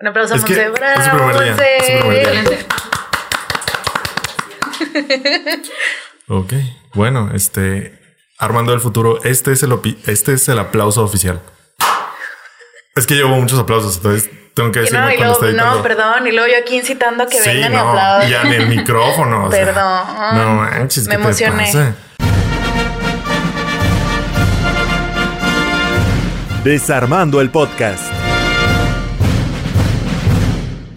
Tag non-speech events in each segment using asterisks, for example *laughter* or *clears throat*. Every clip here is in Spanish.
Un aplauso a Es Monse. Bravo, Monse. *laughs* Ok, bueno, este Armando del futuro, este es el opi- este es el aplauso oficial. Es que llevo muchos aplausos, entonces tengo que Y decirlo no, y cuando luego, estoy no, perdón. Y luego yo aquí incitando a que Sí, vengan y no, aplaudan. ya en el micrófono. o sea, Perdón. no manches, Me ¿qué te emocioné. pasa? Desarmando el podcast.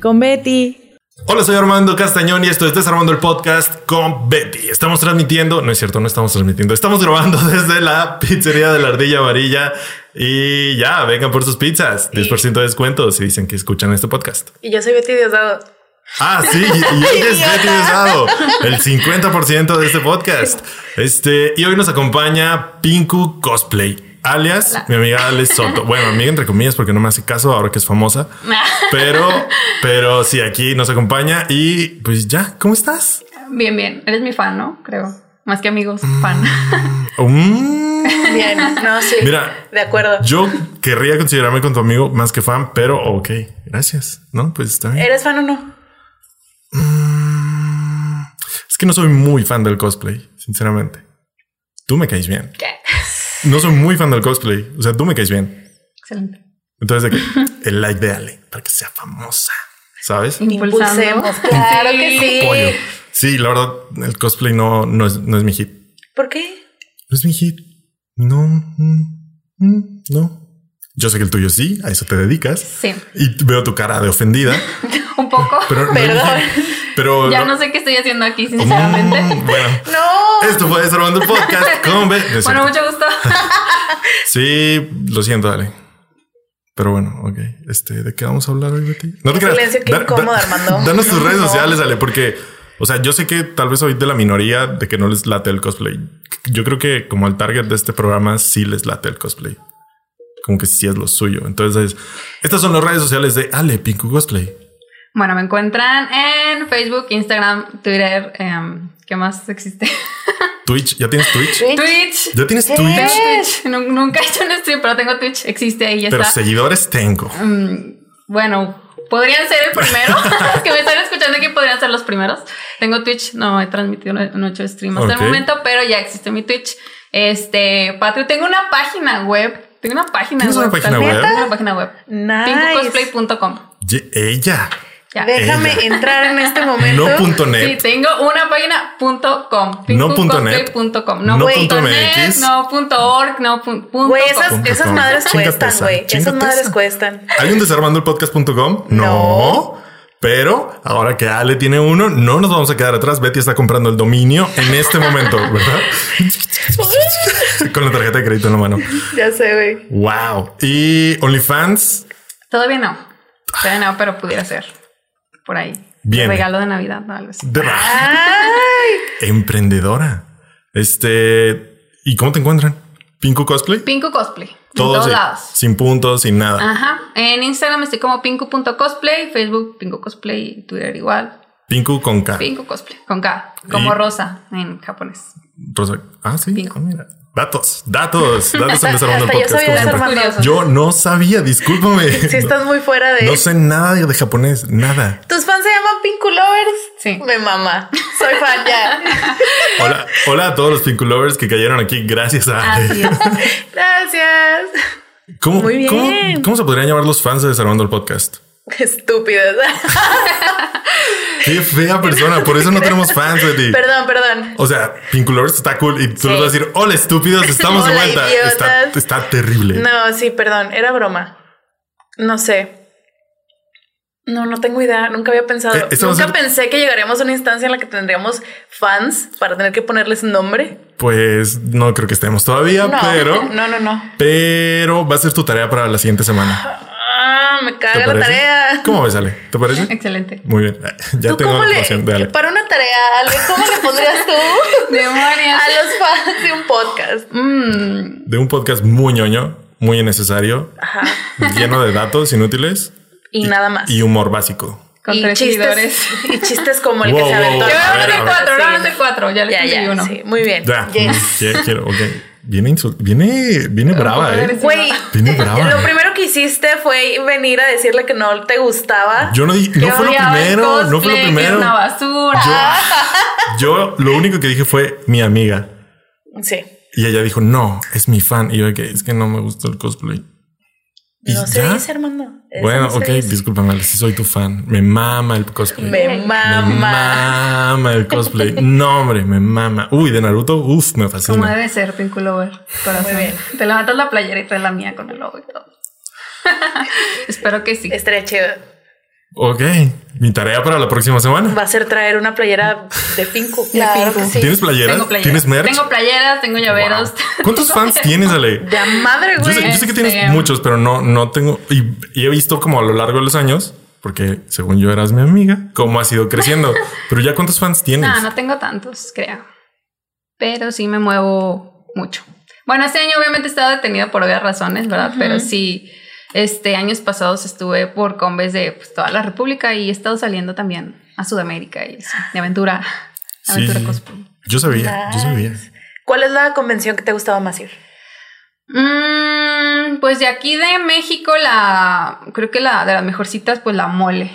Con Betty. Hola, soy Armando Castañón y esto es Desarmando el Podcast con Betty. Estamos transmitiendo, no es cierto, no estamos transmitiendo, estamos grabando *laughs* desde la pizzería de la Ardilla Amarilla y ya, vengan por sus pizzas. 10% de descuento si dicen que escuchan este podcast. Y yo soy Betty Diosdado. Ah, sí, y ella es Betty Diosdado, el 50% de este podcast. Este, y hoy nos acompaña Pinku Cosplay, alias mi amiga Alex Soto. *laughs* Bueno, amiga entre comillas, porque no me hace caso ahora que es famosa. Pero, *laughs* pero sí, aquí nos acompaña y pues ya, ¿cómo estás? Bien, bien. Eres mi fan, ¿no? Creo. Más que amigos, fan. *laughs* Mm, Bien, no, sí. Mira, De acuerdo. yo querría considerarme con tu amigo más que fan, pero ok, gracias. No, pues está bien. ¿Eres fan o no? Es que no soy muy fan del cosplay, sinceramente. Tú me caes bien. ¿Qué? No soy muy fan del cosplay. O sea, tú me caes bien. Excelente. Entonces, de que *laughs* el like de Ale para que sea famosa, ¿sabes? Impulsemos. Claro que sí. Sí, la verdad, el cosplay no, no, es, no es mi hit. ¿Por qué? No es mi hit. No, mm, mm, no. Yo sé que el tuyo sí, a eso te dedicas. Sí. Y veo tu cara de ofendida. *laughs* Un poco. Pero no es mi Perdón. hit. Pero ya no- no sé qué estoy haciendo aquí, sinceramente. Mm, bueno, *laughs* No. esto fue Desarmando el Podcast *laughs* con B. No Bueno, mucho gusto. *laughs* Sí, lo siento, Ale. Pero bueno, ok. Este, ¿de qué vamos a hablar hoy, Betty? No te creas. Silencio, qué incómodo, Armando. Danos tus redes sociales, Ale, porque, o sea, yo sé que tal vez soy de la minoría de que no les late el cosplay. Yo creo que como el target de este programa sí les late el cosplay. Como que sí es lo suyo. Entonces, estas son las redes sociales de Ale Pinku Cosplay. Bueno, me encuentran en Facebook, Instagram, Twitter. em, ¿Qué más existe? *laughs* Twitch, ¿ya tienes Twitch? Twitch. Twitch. ¿Ya tienes ¿Qué? Twitch? Tengo Twitch. Nu- Nunca he hecho un stream, pero tengo Twitch. Existe ahí, ya Pero está. seguidores tengo. Mm, bueno, podrían ser el primero. *laughs* *laughs* Los que me están escuchando aquí podrían ser los primeros. Tengo Twitch, no he transmitido, no he no he hecho stream hasta el momento, pero ya existe mi Twitch. Este, Patrio, tengo una página web. Tengo una página ¿Tienes web. una página web? Tengo una página web. Nice. Ella. Ya. Déjame Ella. entrar en este momento. No punto Sí, net. tengo una página punto com. No punto net. Pinkocosplay.com. No, No punto punto net, MX. no punto org, no pun- punto Güey, com. esas, Punto esas com. madres cuestan, güey. Esas madres esa. cuestan. ¿Hay un desarmandolpodcast.com? No. No. Pero ahora que Ale tiene uno, no nos vamos a quedar atrás. Betty está comprando el dominio en este momento, *laughs* ¿verdad? *laughs* Con la tarjeta de crédito en la mano. Ya sé, güey. Wow. Y OnlyFans. Todavía no. Todavía no, pero pudiera ser. Por ahí. Viene. Regalo de Navidad, de- Ay. Emprendedora. Este. ¿Y cómo te encuentran? Pinku Cosplay. Pinku Cosplay. Todo en todos sin- lados. Sin puntos, sin nada. Ajá. En Instagram estoy como pinku.cosplay, Facebook Pinku Cosplay, Twitter igual. Pinku con K. Pinku Cosplay, con K, como Y- rosa en japonés. Rosa. Ah, sí. Pinku. Ah, mira. Datos, datos, datos en *laughs* desarmando el Hasta yo podcast. desarmando. Yo no sabía, discúlpame. Si estás muy fuera de. No sé nada de japonés, nada. ¿Tus fans se llaman Pinku Lovers? Sí. Me mama. Soy fan ya. *laughs* Hola, hola a todos los Pinku Lovers que cayeron aquí gracias a. Así es. *laughs* Gracias. ¿Cómo, Muy bien. ¿cómo, cómo se podrían llamar los fans de Desarmando el Podcast? *laughs* Estúpidos. *laughs* Qué fea persona, por eso no tenemos fans, Betty. perdón, perdón. O sea, Pinku Lovers está cool y tú Sí. les vas a decir, hola estúpidos, estamos de vuelta. Está, está terrible. No, sí, perdón. Era broma. No sé. No, no tengo idea. Nunca había pensado. Eh, Nunca ser- pensé que llegaríamos a una instancia en la que tendríamos fans para tener que ponerles nombre. Pues no creo que estemos todavía, No, pero. no, no, no. Pero va a ser tu tarea para la siguiente semana. Ah, me ¿Te caga la tarea. ¿Cómo ves, Ale? ¿Te parece? Excelente. Muy bien. *laughs* Ya ¿Tú tengo la le, información de Ale. para una tarea, Ale, ¿cómo le pondrías tú *laughs* Demonios. a los fans de un podcast? Mm, De un podcast muy ñoño, muy innecesario, Ajá. lleno de datos inútiles *laughs* Y, nada más. y humor básico. con Y tres chistes, y chistes como el Wow, que se aventó. wow. Yo ser ver. cuatro, ahora ser cuatro. Ya les Ya, ya, uno. sí, muy bien. Ya, Yes. ya quiero, ok. Viene, viene, viene brava, eh. Güey, Viene *laughs* brava. lo primero que hiciste fue venir a decirle que no te gustaba. Yo no di, no fue lo primero, no fue lo primero. Es una basura. *laughs* Yo lo único que dije fue mi amiga. Sí. Y ella dijo, no, es mi fan. Y yo, que es que no me gusta el cosplay. ¿Y No se dice, Armando. Bueno, ok, discúlpame, Ale, sí soy tu fan. Me mama el cosplay. Me Me mama. mama el cosplay. No, hombre, me mama. Uy, de Naruto, uff, me Como fascina. debe ser, Pinku Lover. Corazón. Muy bien. Te levantas la playera y traes la mía con el logo y todo. *laughs* Espero que sí. Estaría chido. Ok, mi tarea para la próxima semana. Va a ser traer una playera de Pinku. *laughs* De Claro Pinku. que sí. ¿Tienes playeras? Tengo playeras. ¿Tienes merch? Tengo playeras, tengo llaveros. Wow. ¿Cuántos *laughs* fans tienes, Ale? De a madre, Yo güey. sé, yo sé que Este- tienes muchos, pero no, no tengo. Y, y he visto como a lo largo de los años, porque según yo eras mi amiga, cómo has ido creciendo. *laughs* pero ya cuántos fans tienes. No, no tengo tantos, creo. Pero sí me muevo mucho. Bueno, este año obviamente he estado detenida por obvias razones, ¿verdad? Pero sí, este años pasados estuve por combes de pues, toda la República y he estado saliendo también a Sudamérica y eso, de aventura, Sí, aventura sí. cosplay. Yo sabía, yo sabía. ¿Cuál es la convención que te gustaba más ir? Mm, pues de aquí de México, la creo que la de las mejorcitas, pues la mole.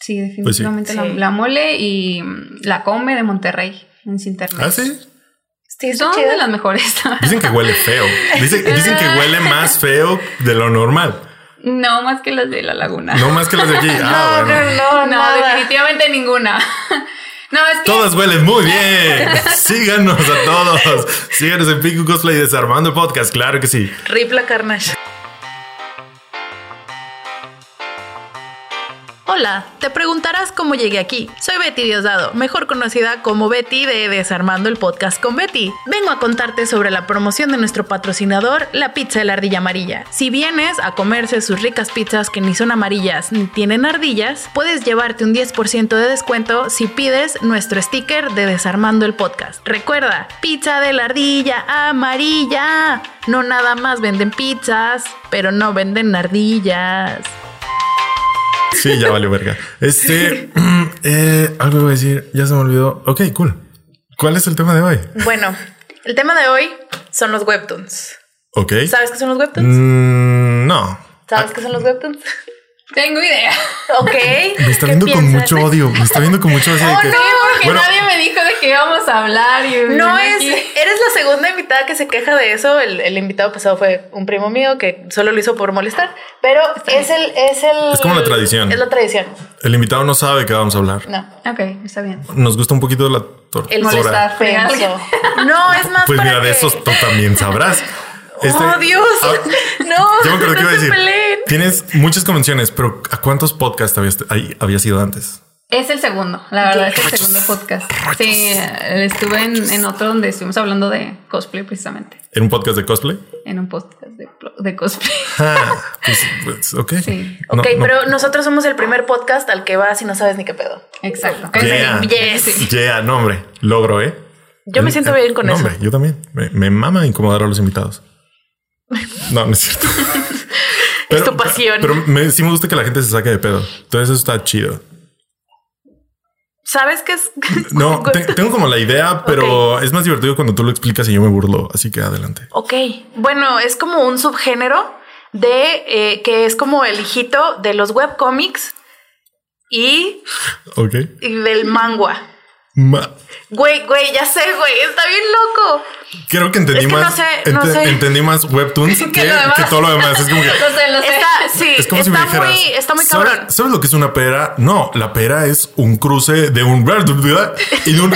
Sí, definitivamente Pues sí. La, Sí. la mole y mm, la come de Monterrey en internet. Ah, sí. Sí, Son de las mejores. *laughs* Dicen que huele feo. Dicen, dicen que huele *laughs* más feo de lo normal. no más que las de la laguna. No más que las de aquí. *laughs* Ah, no, bueno. no, no, No, nada. definitivamente ninguna. No, es que Todas huelen muy bien. Síganos a todos. Síganos en Pico Cosplay Desarmando el Podcast. Claro que sí. Rip la Carnage. Hola, te preguntarás cómo llegué aquí. Soy Betty Diosdado, mejor conocida como Betty de Desarmando el Podcast con Betty. Vengo a contarte sobre la promoción de nuestro patrocinador, la pizza de la ardilla amarilla. Si vienes a comerse sus ricas pizzas que ni son amarillas ni tienen ardillas, puedes llevarte un 10% de descuento si pides nuestro sticker de Desarmando el Podcast. Recuerda, pizza de la ardilla amarilla. No nada más venden pizzas, pero no venden ardillas. Sí, ya valió verga. Este, mm, eh, algo iba a decir, ya se me olvidó. Ok, cool. ¿Cuál es el tema de hoy? Bueno, el tema de hoy son los webtoons. Ok. ¿Sabes qué son los webtoons? Mm, no. ¿Sabes qué son los webtoons? Tengo idea. Ok. *laughs* Me está ¿qué viendo con piensas? mucho odio. Me está viendo con mucho odio. de Oh, que- no, porque Bueno, nadie me dijo de qué íbamos a hablar. Y No es, aquí. eres la segunda invitada que se queja de eso. El, el invitado pasado fue un primo mío que solo lo hizo por molestar, pero es el, es el. Es como la tradición. Es la tradición. el invitado no sabe qué vamos a hablar. No. Ok, está bien. Nos gusta un poquito la tortura. El Molestar. No, es más. Pues para mira, de que- esos tú también sabrás. *laughs* Este- ¡Oh, Dios! Ah, *laughs* no, ya me acuerdo que iba a no decir. peleen. Tienes muchas convenciones, pero ¿a cuántos podcasts habías, ahí habías ido antes? Es el segundo, la verdad, es el segundo podcast. Sí, eh, estuve en, en otro donde estuvimos hablando de cosplay precisamente. ¿En un podcast de cosplay? En un podcast de, de cosplay. Ah, pues, pues, ok. Sí. No, Ok, no. pero nosotros somos el primer podcast al que vas y no sabes ni qué pedo. Exacto. Yeah. Yes. Sí. Yeah, no, hombre. Logro, ¿eh? Yo me siento bien con no, eso. Hombre, yo también. Me, me mama incomodar a los invitados. No, no es cierto. *laughs* Es tu pasión. Pero me- sí me gusta que la gente se saque de pedo. Entonces eso está chido. ¿Sabes qué es? *laughs* No, te- tengo como la idea, pero es más divertido cuando tú lo explicas y yo me burlo. Así que adelante. Ok, bueno, es como un subgénero de eh, que es como el hijito de los webcomics y, Ok. y del manga. Ma- Güey, güey, ya sé, güey, está bien loco. Creo que entendí Es que no más. sé, no sé. Entendí más webtoons *laughs* que, lo demás. que todo lo demás. Es como que. *laughs* Lo sé, lo sé. Está, sí, Es como si me está dijeras. muy, está muy ¿sabes- cabrón. ¿Sabes lo que es una pera? No, la pera es un cruce de un *laughs* y de un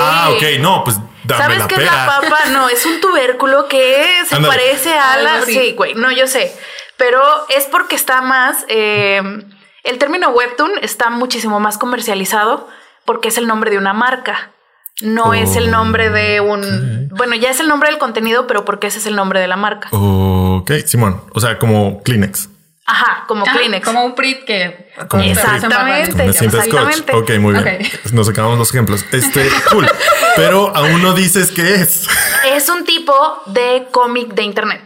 Ah, ok, no, pues dame ¿Sabes qué es la papa? No, es un tubérculo que se parece a la. Sí, güey, no, yo sé. Pero es porque está más. eh, el término webtoon está muchísimo más comercializado porque es el nombre de una marca. No es el nombre de un. Bueno, ya es el nombre del contenido, pero porque ese es el nombre de la marca. Ok, Simón. O sea, como Kleenex. Ajá, como Ah, Kleenex. Como un PRIT que... Como un Exactamente. Como me sientes coach. Exactamente. Ok, muy bien. *laughs* Nos sacamos los ejemplos. Este, cool. Pero aún no dices qué es. *laughs* Es un tipo de cómic de internet.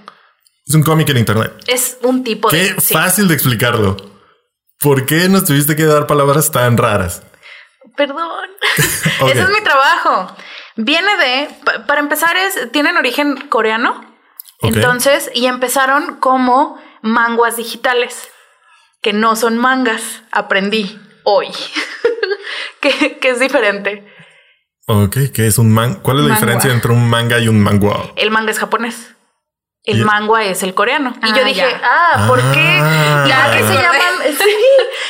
Es un cómic en internet. Es un tipo Qué de. sí. fácil de explicarlo. ¿Por qué nos tuviste que dar palabras tan raras? Perdón. *laughs* Ese es mi trabajo. Viene de, pa- para empezar, es, tienen origen coreano. Entonces, y empezaron como manguas digitales, que no son mangas. Aprendí hoy. *laughs* que, que es diferente. Ok, ¿qué es un man? ¿Cuál es la Mangua. diferencia entre un manga y un mangua? El manga es japonés. El mangua es el coreano. Y Ah, yo dije, ya. ah, ¿por qué? Ah. ¿Y por qué se *laughs* llaman? Sí.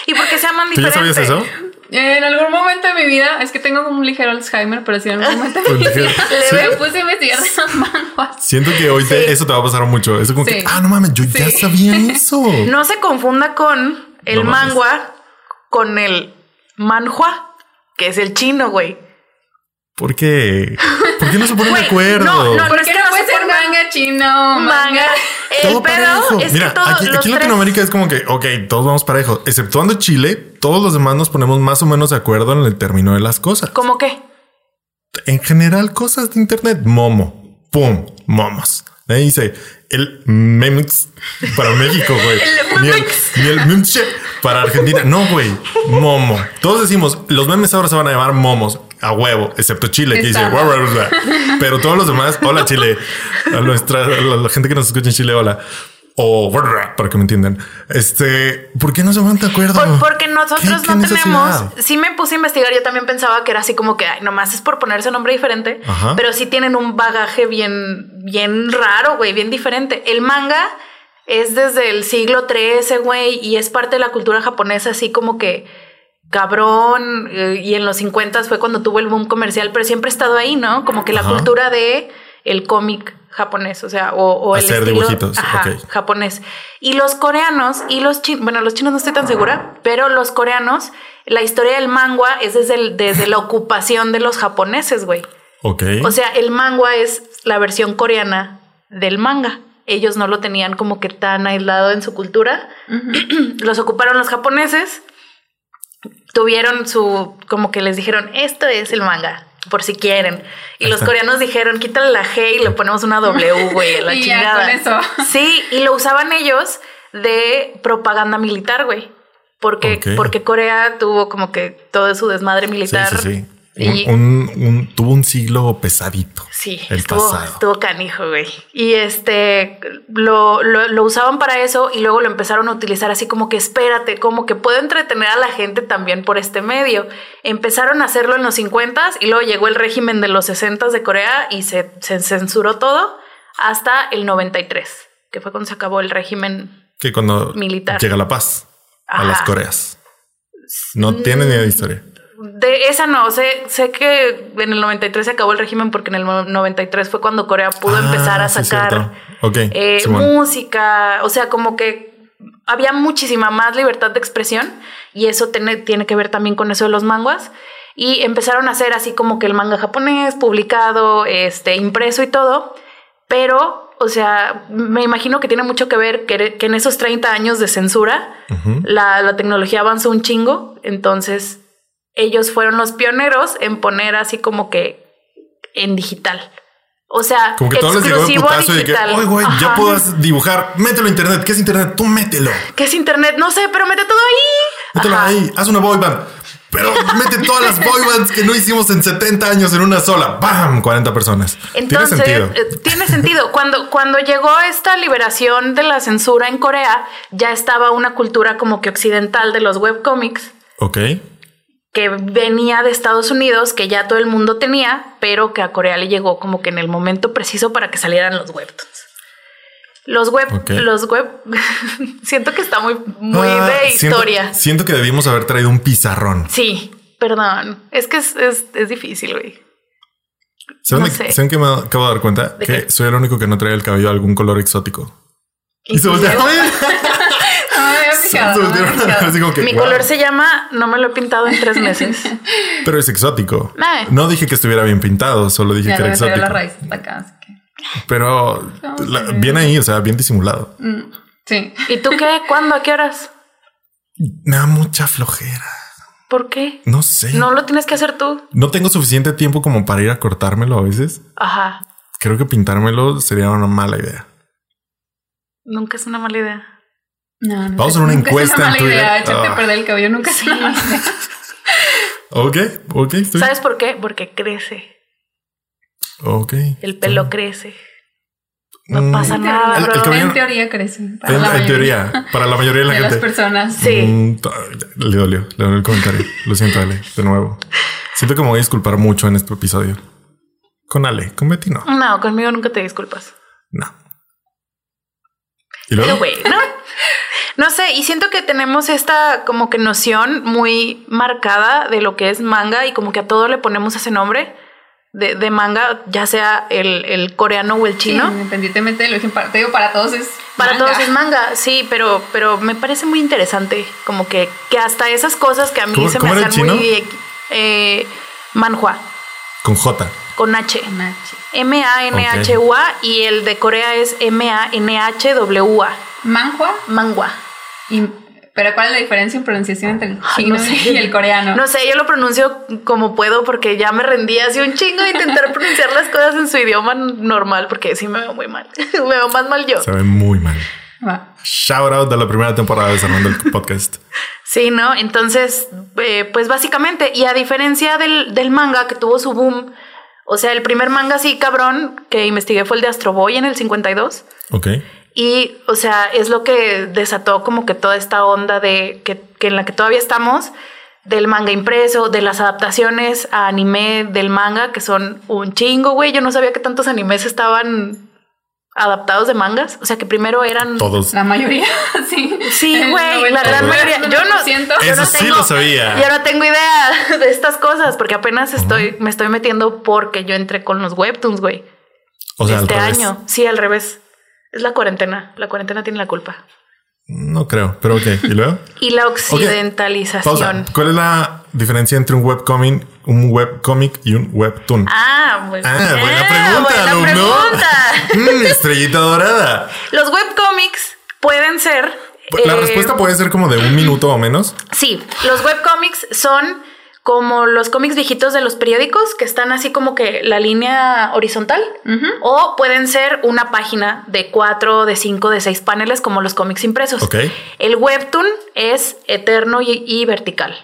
¿Y por qué se llaman ¿Tú ya sabías eso? En algún momento de mi vida, es que tengo como un ligero Alzheimer, pero sí en algún momento de mi vida *laughs* Le sí. me puse a investigar de. Siento que hoy te- Sí. eso te va a pasar mucho. Es como que, ah, no mames, yo ya sabía eso. *laughs* No se confunda con el No mames. mangua con el manhua, que es el chino, güey. ¿Por qué? ¿Por qué no se ponen de acuerdo? no, no, ¿Por es que no no puede se ser manga chino? Manga. El Todo pedo es Mira, que todos aquí, en tres- Latinoamérica es como que, ok, todos vamos parejos. Exceptuando Chile, todos los demás nos ponemos más o menos de acuerdo en el término de las cosas. ¿Cómo qué? En general, cosas de internet, momo, pum, momos. Ahí dice el memix para México, *laughs* güey. El Ni el, ni el memche para Argentina. No, güey. Momo. Todos decimos, los memes ahora se van a llamar momos a huevo, excepto Chile, que dice. "Bla, bla, bla". pero todos los demás, hola Chile, a nuestra, a la, gente que nos escucha en Chile, hola. O para que me entiendan. Este, ¿por qué no se van de acuerdo? Por- porque nosotros ¿Qué- no qué tenemos. Sí me puse a investigar. Yo también pensaba que era así como que ay, nomás es por ponerse nombre diferente, Ajá. pero sí tienen un bagaje bien, bien raro, güey, bien diferente. El manga es desde el siglo XIII, güey, y es parte de la cultura japonesa, así como que cabrón. eh, y en los 50 fue cuando tuvo el boom comercial, pero siempre ha estado ahí, ¿no? Como que la Ajá. cultura de el cómic japonés, o sea, o, o el Hacer estilo dibujitos, ajá, japonés. Y los coreanos y los chinos, bueno, los chinos no estoy tan segura, pero los coreanos, la historia del manga es desde, el- desde la ocupación de los japoneses, güey. Ok. O sea, el manga es la versión coreana del manga. Ellos no lo tenían como que tan aislado en su cultura. *clears throat* los ocuparon los japoneses. Tuvieron su, como que les dijeron, esto es el manga, por si quieren. Y los coreanos dijeron, quítale la G y le ponemos una W, *laughs* güey, la Y ya chingada. con eso. Sí, y lo usaban ellos de propaganda militar, güey. Porque, porque Corea tuvo como que todo su desmadre sí, militar. sí, sí. Y- Un, un- un- tuvo un siglo pesadito. Sí, el estuvo, pasado. estuvo canijo, güey. Y este lo, lo, lo usaban para eso y luego lo empezaron a utilizar así como que espérate, como que puedo entretener a la gente también por este medio. Empezaron a hacerlo en los 50 y luego llegó el régimen de los 60 de Corea y se, se censuró todo hasta el 93, que fue cuando se acabó el régimen. Que cuando Militar. llega la paz a las Coreas. No tiene ni idea de historia. De esa no, sé, sé que en el 93 se acabó el régimen porque en el 93 fue cuando Corea pudo Ah, empezar a sacar eh, música, o sea, como que había muchísima más libertad de expresión y eso tiene, tiene que ver también con eso de los manguas. Y empezaron a hacer así como que el manga japonés publicado, este, impreso y todo, pero, o sea, me imagino que tiene mucho que ver que, que en esos 30 años de censura, la, la tecnología avanzó un chingo, entonces ellos fueron los pioneros en poner así como que en digital. O sea, Como que todos les llegó el exclusivo putazo de que, digital. oye, güey, ya Ajá. puedas dibujar, mételo a internet. ¿Qué es internet? Tú mételo. ¿Qué es internet? No sé, pero mete todo ahí. Mételo Ajá. ahí, haz una boy band. Pero mete todas las boy bands que no hicimos en 70 años en una sola. ¡Bam! 40 personas. Entonces, Tiene sentido. eh, tiene sentido. Cuando, cuando llegó esta liberación de la censura en Corea, ya estaba una cultura como que occidental de los webcomics ok. Que venía de Estados Unidos, que ya todo el mundo tenía, pero que a Corea le llegó como que en el momento preciso para que salieran los webtoons. Los web, los web, *laughs* siento que está muy, muy Ah, de historia. Siento, que debimos haber traído un pizarrón. Sí, perdón. Es que es, es, es difícil, güey. ¿Saben, No. ¿saben me acabo de dar cuenta? ¿De Que qué? soy el único que no trae el cabello de algún color exótico. Y se Inclusive- *laughs* *laughs* Se no así como que, Mi wow. color se llama, no me lo he pintado en tres meses. *laughs* Pero es exótico. Ay. No dije que estuviera bien pintado, solo dije Ya que era exótico. la raíz hasta acá. así que- Pero la- bien ahí, o sea, bien disimulado. Mm, Sí. ¿Y tú qué? ¿Cuándo? ¿A qué horas? Me da mucha flojera. ¿Por qué? No sé. No lo tienes que hacer tú. No tengo suficiente tiempo como para ir a cortármelo a veces. Ajá. Creo que pintármelo sería una mala idea. Nunca es una mala idea. No, no Vamos a hacer una nunca encuesta Es una en mala Twitter. idea. Echarte Ah. a perder el cabello nunca es una mala idea. Ok, ok, estoy. ¿Sabes por qué? Porque crece. Ok. El pelo crece. No Mm, pasa nada, el- el cabello- En teoría crecen. para En, la en mayoría teoría, para la mayoría de la de las gente. personas. Sí. Mm, le dolió, le dolió el comentario. Lo siento, Ale, de nuevo. Siento que me voy a disculpar mucho en este episodio. Con Ale, con Betty no. No, conmigo nunca te disculpas. No. No sé, y siento que tenemos esta como que noción muy marcada de lo que es manga y como que a todo le ponemos ese nombre de, de manga, ya sea el, el coreano o el Sí, chino. independientemente de lo que para, te digo, para todos es. Para manga. todos es manga, sí, pero, pero me parece muy interesante, como que, que hasta esas cosas que a mí ¿Cómo- se me hacen muy... Eh, manhua, Con J. con H. M-A-N-H-U-A y el de Corea es M-A-N-H-W-A. Manhua. Manhua. Y, pero ¿cuál es la diferencia en pronunciación entre el chino no sé. y el coreano? No sé, yo lo pronuncio como puedo porque ya me rendí así un chingo de intentar pronunciar las cosas en su idioma normal porque sí me veo muy mal. *laughs* me veo más mal yo. Se ve muy mal. Va. Shout out de la primera temporada de Desarmando el Podcast. *laughs* Sí, ¿no? Entonces, eh, pues básicamente, y a diferencia del, del manga que tuvo su boom, o sea, el primer manga así cabrón que investigué fue el de Astro Boy en el 52. Ok. Y, o sea, es lo que desató como que toda esta onda de que, que en la que todavía estamos, del manga impreso, de las adaptaciones a anime del manga, que son un chingo, güey. Yo no sabía que tantos animes estaban adaptados de mangas. O sea, que primero eran... Todos. La mayoría, *laughs* sí. Sí, güey, la 90, gran mayoría. Yo no, 90%. yo Eso no sí tengo, lo sabía. Yo no tengo idea *laughs* de estas cosas porque apenas estoy, me estoy metiendo porque yo entré con los webtoons, güey. O sea, este al revés. año. Sí, al revés. Es la cuarentena. La cuarentena tiene la culpa. No creo, pero ok. ¿Y luego? Y la Pausa. occidentalización. ¿Cuál es la diferencia entre un webcomic, un webcomic y un webtoon? Ah, muy Ah, bien. buena pregunta, buena alumno. pregunta. Mm, estrellita dorada. Los webcomics pueden ser. La eh, respuesta puede ser como de un minuto o menos. Sí, los webcomics son como los cómics viejitos de los periódicos que están así como que la línea horizontal o pueden ser una página de cuatro, de cinco, de seis paneles como los cómics impresos. Ok. El webtoon es eterno y, y vertical.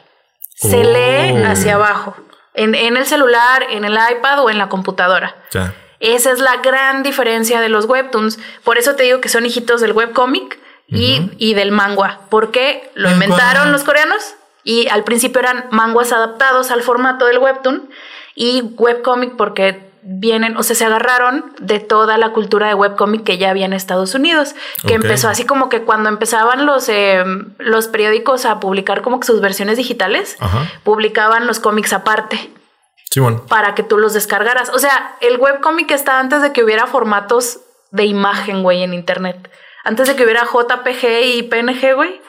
Se Oh. lee hacia abajo en, en el celular, en el iPad o en la computadora. Ya. Esa es la gran diferencia de los webtoons. Por eso te digo que son hijitos del webcomic y, y del manga. Porque lo Mangua. inventaron los coreanos y al principio eran manguas adaptados al formato del webtoon y webcomic porque vienen, o sea, se agarraron de toda la cultura de webcomic que ya había en Estados Unidos, que empezó así como que cuando empezaban los, eh, los periódicos a publicar como que sus versiones digitales, Ajá. publicaban los cómics aparte Sí, bueno. para que tú los descargaras. O sea, el webcomic está antes de que hubiera formatos de imagen, güey, en internet. Antes de que hubiera JPG y PNG, güey,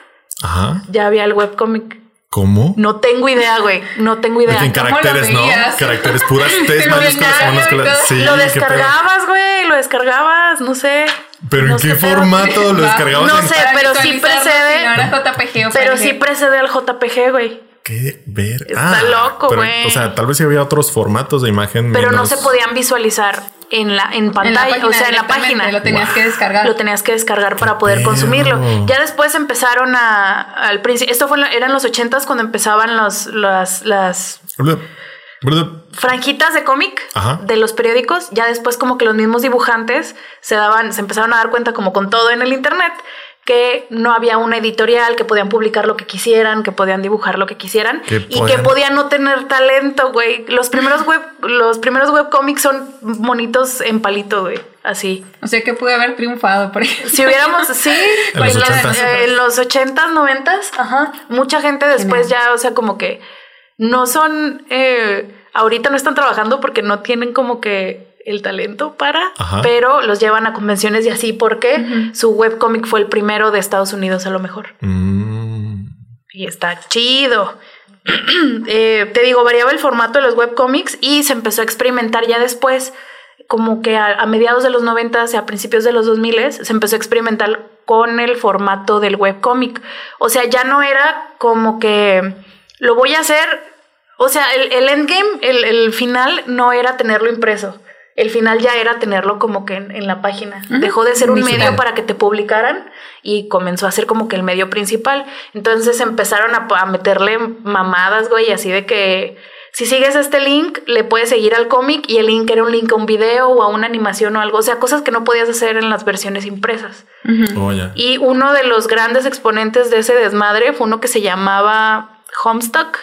Ajá. ya había el webcomic. ¿Cómo? No tengo idea, güey. No tengo De idea. en ¿Cómo lo caracteres, ¿no? Caracteres puras, *laughs* T Lo mayúsculas. Sí, lo descargabas, güey. Lo descargabas, no sé. Pero No en qué formato lo *laughs* descargabas? No en- sé. Pero sí precede- Pero sí precede al JPG, güey. ¿Qué ver? Está loco, pero, güey. O sea, tal vez sí había otros formatos de imagen. Pero no menos- se podían visualizar en la en En la pantalla, página o sea, en la página. Lo tenías Wow. que descargar. Lo tenías que descargar para poder consumirlo. Ya después empezaron a al principio, esto fue en la- eran los ochentas cuando empezaban los las las franjitas de cómic de los periódicos, ya después como que los mismos dibujantes se daban, se empezaron a dar cuenta como con todo en el internet que no había una editorial, que podían publicar lo que quisieran, que podían dibujar lo que quisieran Que y que podían- no tener talento, güey. Los primeros web, los primeros webcomics son monitos en palito, güey, así. O sea que pude haber triunfado por ejemplo. Si hubiéramos, sí, *laughs* En los pues, ochentas. eh, en los ochentas, noventas, ajá. Mucha gente después ya, o sea, como que no son, eh, ahorita no están trabajando porque no tienen como que el talento para, Ajá. pero los llevan a convenciones y así porque su webcomic fue el primero de Estados Unidos a lo mejor. Mm. Y está chido. *clears throat* Eh, te digo, variaba el formato de los webcomics y se empezó a experimentar ya después, como que a, a mediados de los 90 y a principios de los 2000 se empezó a experimentar con el formato del webcomic. O sea, ya no era como que lo voy a hacer, o sea, el, el endgame, el, el final no era tenerlo impreso. El final ya era tenerlo como que en, en la página. Dejó de ser un Digital. medio para que te publicaran y comenzó a ser como que el medio principal. Entonces empezaron a, a meterle mamadas, güey, así de que si sigues este link, le puedes seguir al cómic y el link era un link a un video o a una animación o algo. O sea, cosas que no podías hacer en las versiones impresas. Oh. Y uno de los grandes exponentes de ese desmadre fue uno que se llamaba Homestuck.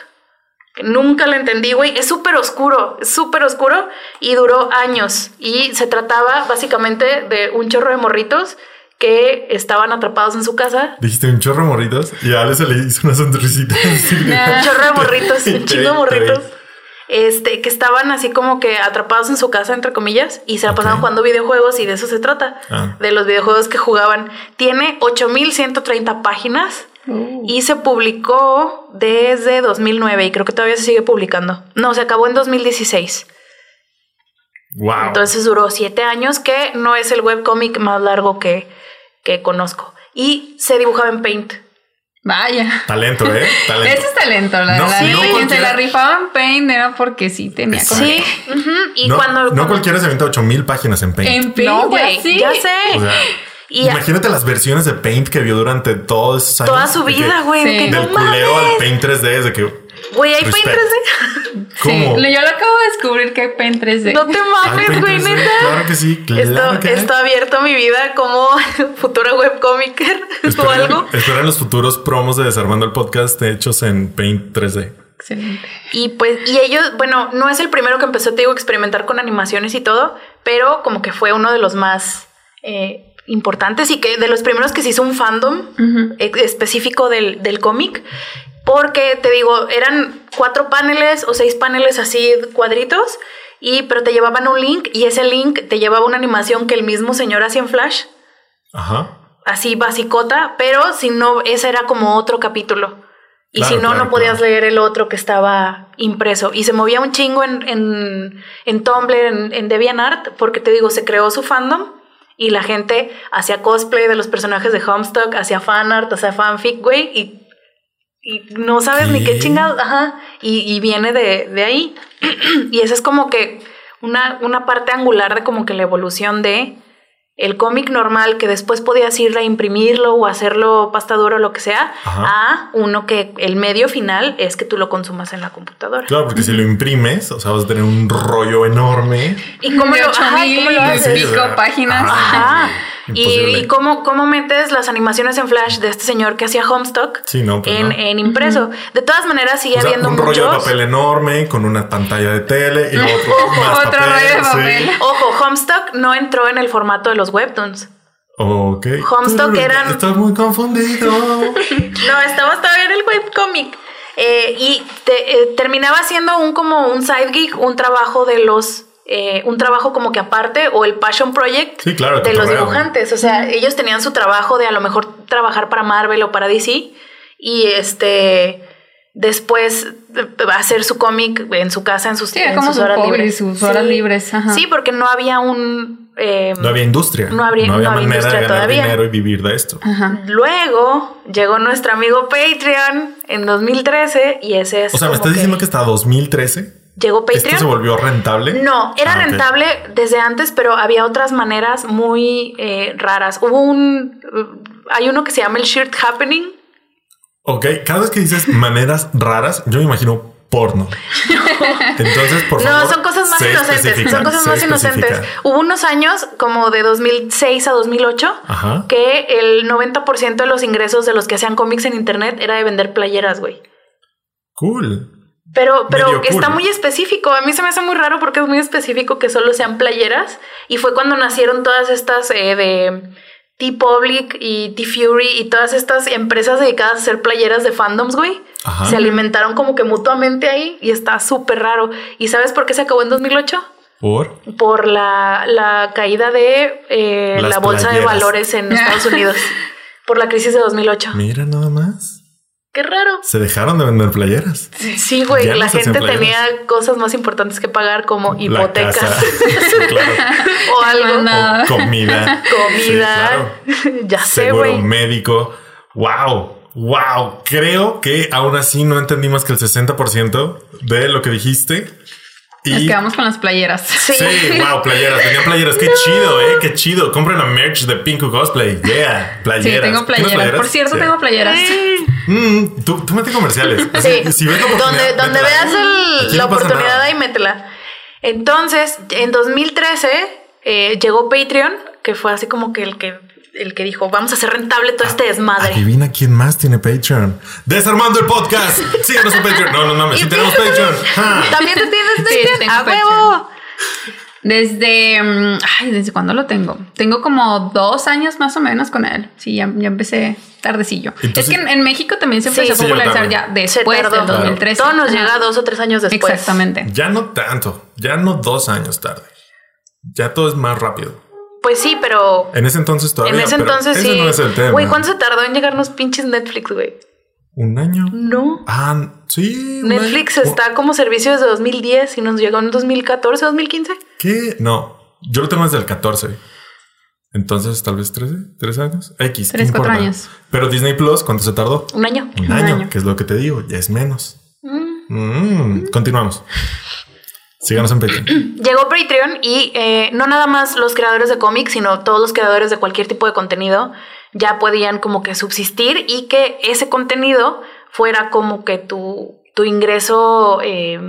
Nunca lo entendí, güey. Es súper oscuro, es súper oscuro y duró años. Y se trataba básicamente de un chorro de morritos que estaban atrapados en su casa. Dijiste un chorro de morritos y a Ale se le hizo una sonrisita. *laughs* Un chorro de morritos, un chingo de morritos. te- Este, que estaban así como que atrapados en su casa, entre comillas, y se la pasaban jugando videojuegos y de eso se trata. Ah. De los videojuegos que jugaban. Tiene 8130 páginas y se publicó desde 2009 y creo que todavía se sigue publicando. No, se acabó en 2016. Wow. Entonces duró siete años, que no es el webcómic más largo que, que conozco. Y se dibujaba en Paint. Vaya. Talento, ¿eh? *laughs* Talento. Ese es talento, la No, verdad. sí, Y no quien se la rifaba en Paint era porque sí tenía como Sí. Y no, cuando. no cuando- cualquiera se avienta 8000 páginas en Paint. En Paint, No, ya güey, sí. ya sé. O sea, Y a- imagínate las versiones de Paint que vio durante todos esos años. toda su vida, güey. Sí. no Del culero al. Paint 3D, es de que. Güey, hay Paint Respect. 3D. ¿Cómo? Sí, yo lo acabo de descubrir que hay Paint 3D. No te mames, güey, 3D, neta. Claro que sí, claro Esto, que ha abierto mi vida como *laughs* futura webcomicer *laughs* o algo. esperen los futuros promos de Desarmando el Podcast hechos en Paint 3D. Excelente. Y pues, y ellos, bueno, no es el primero que empezó, te digo, a experimentar con animaciones y todo, pero como que fue uno de los más eh, importantes y que de los primeros que se hizo un fandom e- específico del, del cómic. Porque te digo, eran cuatro paneles o seis paneles así cuadritos, y, pero te llevaban un link y ese link te llevaba una animación que el mismo señor hacía en Flash, Ajá. así basicota, pero si no, ese era como otro capítulo. Y Claro, si no, claro, no podías claro. leer el otro que estaba impreso. Y se movía un chingo en, en, en Tumblr, en, en DeviantArt, porque te digo, se creó su fandom y la gente hacía cosplay de los personajes de Homestuck, hacía fanart, hacía fanfic, güey, y, y no sabes ni qué chingados, ajá, y, y viene de, de ahí. *clears throat* y esa es como que una, una parte angular de como que la evolución de el cómic normal que después podías ir a imprimirlo o hacerlo pasta dura o lo que sea, Ajá. a uno que el medio final es que tú lo consumas en la computadora. Claro, porque si lo imprimes, o sea, vas a tener un rollo enorme. ¿Y cómo lo, ocho ajá, ¿y mil cómo lo y haces? Pico páginas. ajá. Y, cómo, cómo metes las animaciones en Flash de este señor que hacía Sí, no, pues en, no. en impreso. De todas maneras, sigue O sea, habiendo un rollo de papel enorme con una pantalla de tele y *laughs* otro, más Otro rollo de papel. sí. Ojo, Homestuck no entró en el formato de los webtoons. Ok. Homestuck eran- Estoy muy confundido. *laughs* No, estamos todavía en el webcomic. Eh, y te- eh, terminaba siendo un como un side gig, un trabajo de los. Eh, un trabajo como que aparte o el passion project Sí, claro, de los dibujantes. O sea, ellos tenían su trabajo de a lo mejor trabajar para Marvel o para DC y este después eh, hacer su cómic en su casa en sus, Sí, era en como sus su horas hobby, libres. sus horas libres, ajá. Sí, porque no había un eh, No había industria. No habría- no había manera industria de ganar todavía. dinero y vivir de esto. Ajá. Luego llegó nuestro amigo Patreon en 2013 y ese es O sea, ¿me estás diciendo que hasta 2013 llegó esto Patreon. se volvió rentable? No, era Ah, rentable desde antes, pero había otras maneras muy eh, raras. Hubo un, hay uno que se llama el Shirt Happening. Ok, cada vez que dices maneras raras, yo me imagino porno. Entonces, por *laughs* no, favor. son cosas más inocentes. Son cosas más inocentes. Hubo unos años, como de 2006 a 2008, Ajá. que el 90% de los ingresos de los que hacían cómics en internet era de vender playeras, güey. Cool. Pero, pero está muy específico. A mí se me hace muy raro porque es muy específico que solo sean playeras. Y fue cuando nacieron todas estas eh, de T-Public y T-Fury y todas estas empresas dedicadas a hacer playeras de fandoms, güey. Ajá. Se alimentaron como que mutuamente ahí y está súper raro. ¿Y sabes por qué se acabó en 2008? Por. Por la, la caída de eh, la bolsa de valores en Estados Unidos. *laughs* por la crisis de 2008. Mira nada más. Qué raro. Se dejaron de vender playeras. Sí, güey, Ya no la gente tenía cosas más importantes que pagar como La hipotecas casa. *laughs* Sí, claro. o algo. Nada. O comida. *laughs* Comida. Sí, claro. *laughs* ya sé, Seguro güey. médico. Wow. Wow. Creo que aún así no entendí más que el 60% de lo que dijiste. Y Nos quedamos con las playeras. Sí. Sí, wow, playeras. Tenía playeras. Qué chido, eh. Qué chido. Compren la merch de Pinku Cosplay. Yeah, playeras. Sí, tengo ¿Tienes playeras. Por cierto, Sí. tengo playeras. Mm, tú, tú mete comerciales. Así, Sí, Si ves la oportunidad, donde, donde veas el- la no oportunidad ahí, métela. Entonces, en 2013 eh, llegó Patreon, que fue así como que el que el que dijo, vamos a hacer rentable todo este desmadre. Adivina quién más tiene Patreon. Desarmando el podcast. *laughs* Síganos en Patreon. No, no mames. Sí Y- tenemos Patreon. Ja. ¿También tú tienes Sí, Patreon? tengo ¡A huevo! Desde. mm, Ay, ¿desde cuándo lo tengo? Tengo como dos años más o menos con él. Sí, ya, ya empecé tardecillo. Entonces- es que en, en México también se empezó Sí, a popularizar ya después tardó. del 2013. Todo nos llega dos o tres años después. Exactamente. Ya no tanto. Ya no dos años tarde. Ya todo es más rápido. Pues sí, pero En ese entonces todavía. en ese entonces ese sí. no es el tema. Güey, ¿cuánto se tardó en llegarnos pinches Netflix, güey? Un año. No. Ah, sí. Netflix año. está como servicio desde 2010 y nos llegó en 2014, 2015. ¿Qué? No. Yo lo tengo desde el 14. Entonces, tal vez 13, 3 años. X. ¿qué Tres, cuatro importa? años. Pero Disney Plus, ¿cuánto se tardó? Un año. Un, Un año, año. que es lo que te digo. Ya es menos. Mm. Mm, Continuamos. Síganos en Patreon. *clears throat* Llegó Patreon y eh, no nada más los creadores de cómics, sino todos los creadores de cualquier tipo de contenido ya podían como que subsistir y que ese contenido fuera como que tu, tu ingreso eh,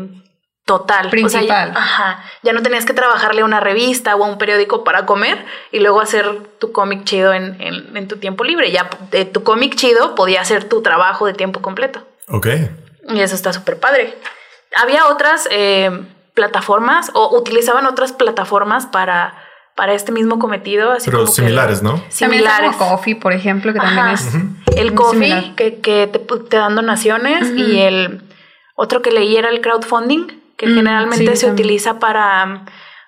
total. O sea, Principal. ya, ajá, ya no tenías que trabajarle a una revista o a un periódico para comer y luego hacer tu cómic chido en, en- en tu tiempo libre. Ya eh, tu cómic chido podía ser tu trabajo de tiempo completo. Ok. Y eso está súper padre. Había otras eh, plataformas o utilizaban otras plataformas para, para este mismo cometido. Así Pero como que- similares, ¿no? También está Similares. como Coffee, por ejemplo, que también Ajá. es. El coffee similar. que, que te, te dan donaciones y el otro que leí era el crowdfunding, que Mm, generalmente sí, se también. utiliza para,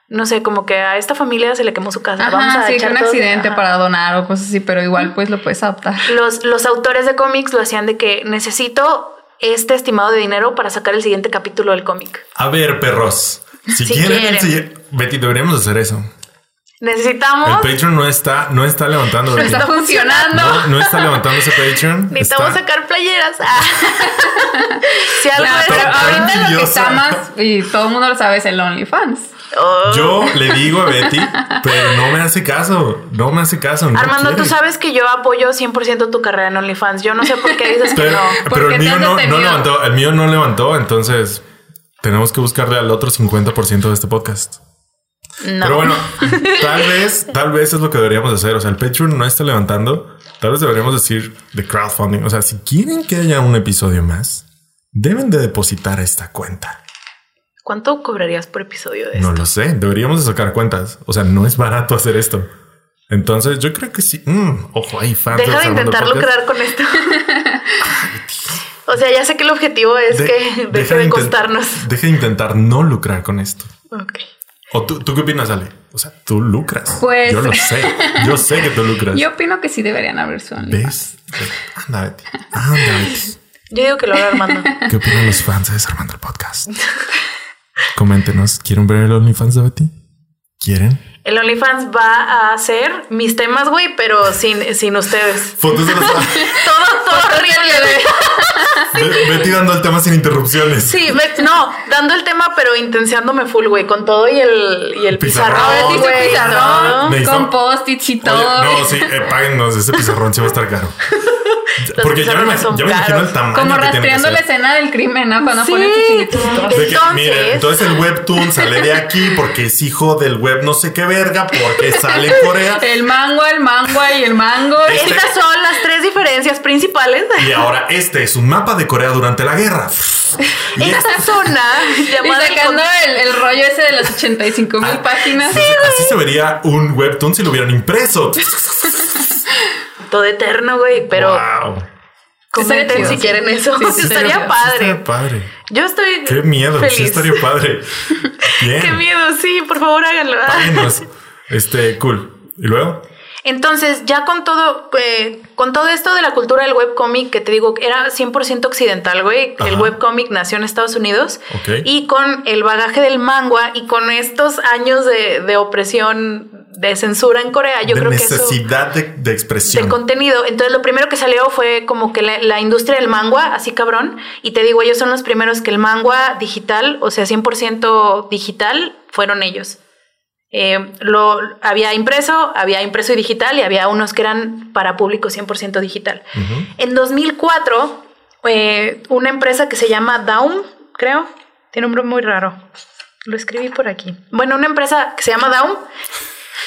no sé, como que a esta familia se le quemó su casa. Ajá, Vamos a sí, echar un accidente ajá. para donar o cosas así, pero igual pues lo puedes adaptar. Los, los autores de cómics lo hacían de que necesito este estimado de dinero para sacar el siguiente capítulo del cómic. A ver, perros. Si, Si quieren, quieren. el siguiente- Betty, deberíamos hacer eso. El Necesitamos Patreon no está, no está levantando. No Betty. está funcionando. No, no está levantando ese Patreon. Necesitamos Está- sacar playeras. Ah. *laughs* si algo es- pero ahorita lo que está más, y todo el mundo lo sabe, es el OnlyFans. Oh. Yo le digo a Betty, pero no me hace caso. No me hace caso. no Armando, tú sabes que yo apoyo 100% tu carrera en OnlyFans. Yo no sé por qué dices que no. pero ¿Por qué el mío no, no levantó. El mío no levantó. Entonces tenemos que buscarle al otro 50% de este podcast. No. Pero bueno, *laughs* tal vez, tal vez es lo que deberíamos hacer. O sea, el Patreon no está levantando. Tal vez deberíamos decir de crowdfunding. O sea, si quieren que haya un episodio más, deben de depositar esta cuenta. ¿Cuánto cobrarías por episodio de No esto? lo sé. Deberíamos de sacar cuentas. O sea, no es barato hacer esto. Entonces, yo creo que sí. Mm, ojo, ahí fans. Deja de intentar lucrar con esto. *laughs* o sea, ya sé que el objetivo es De- que deje de costarnos. Deja de intentar no lucrar con esto. Ok. ¿O tú, tú qué opinas, Ale? O sea, tú lucras. Pues- Yo lo sé. Yo sé que tú lucras. Yo opino que sí deberían abrir su OnlyFans. ¿Ves? Anda, Betty. Anda, Betty. Yo digo que lo haga Armando. ¿Qué opinan los fans de Desarmando el Podcast? *laughs* Coméntenos. ¿Quieren ver el OnlyFans de Betty? ¿Quieren? El OnlyFans va a hacer mis temas, güey, pero sin, sin ustedes. Fotos de los... *laughs* Todo, todo horrible. Be- Betty dando el tema sin interrupciones. Sí, me- no, dando el tema, pero intenciándome full, güey, con todo y el, y el Pizarrón. pizarrón, güey. pizarrón, ¿no? Con post-its y Oye, todo. no, sí, eh. Ese pizarrón sí va a estar caro. *laughs* Porque ya me, ya me imagino el tamaño Como que tiene que rastreando la escena del crimen, ¿no? Cuando Sí. ponen sus que, Entonces- entonces el webtoon sale de aquí porque es hijo del web no sé qué verga, porque sale en Corea. *laughs* El mango, el mango y el mango. Este- Estas son las tres diferencias principales. Y ahora este es un mapa de Corea durante la guerra. *laughs* Y Esta zona Y llamada el sacando el, el rollo ese de las 85 mil Ah, páginas. Así, así se vería un webtoon si lo hubieran impreso. todo eterno, güey, pero wow. Comenten si quieren eso. Sí, sí, *laughs* estaría estaría- padre. Estaría padre. Yo estoy Qué miedo. feliz. Sí, estaría padre. *laughs* Bien. Qué miedo, sí, por favor háganlo. Páguenos. Este, cool. ¿Y luego? Entonces, ya con todo, eh, con todo esto de la cultura del webcomic, que te digo, era 100% occidental, güey. El webcomic nació en Estados Unidos. Ok. Y con el bagaje del manga y con estos años de, de opresión de censura en Corea. Yo de creo que eso necesidad de, de expresión. de contenido. Entonces, lo primero que salió fue como que la, la industria del manga, así cabrón. Y te digo, ellos son los primeros que el manga digital, o sea, 100% digital, fueron ellos. Eh, lo, había impreso, había impreso y digital, y había unos que eran para público 100% digital. Ujú. En 2004, eh, una empresa que se llama Daum, creo, tiene un nombre muy raro. Lo escribí por aquí. Bueno, una empresa que se llama Daum.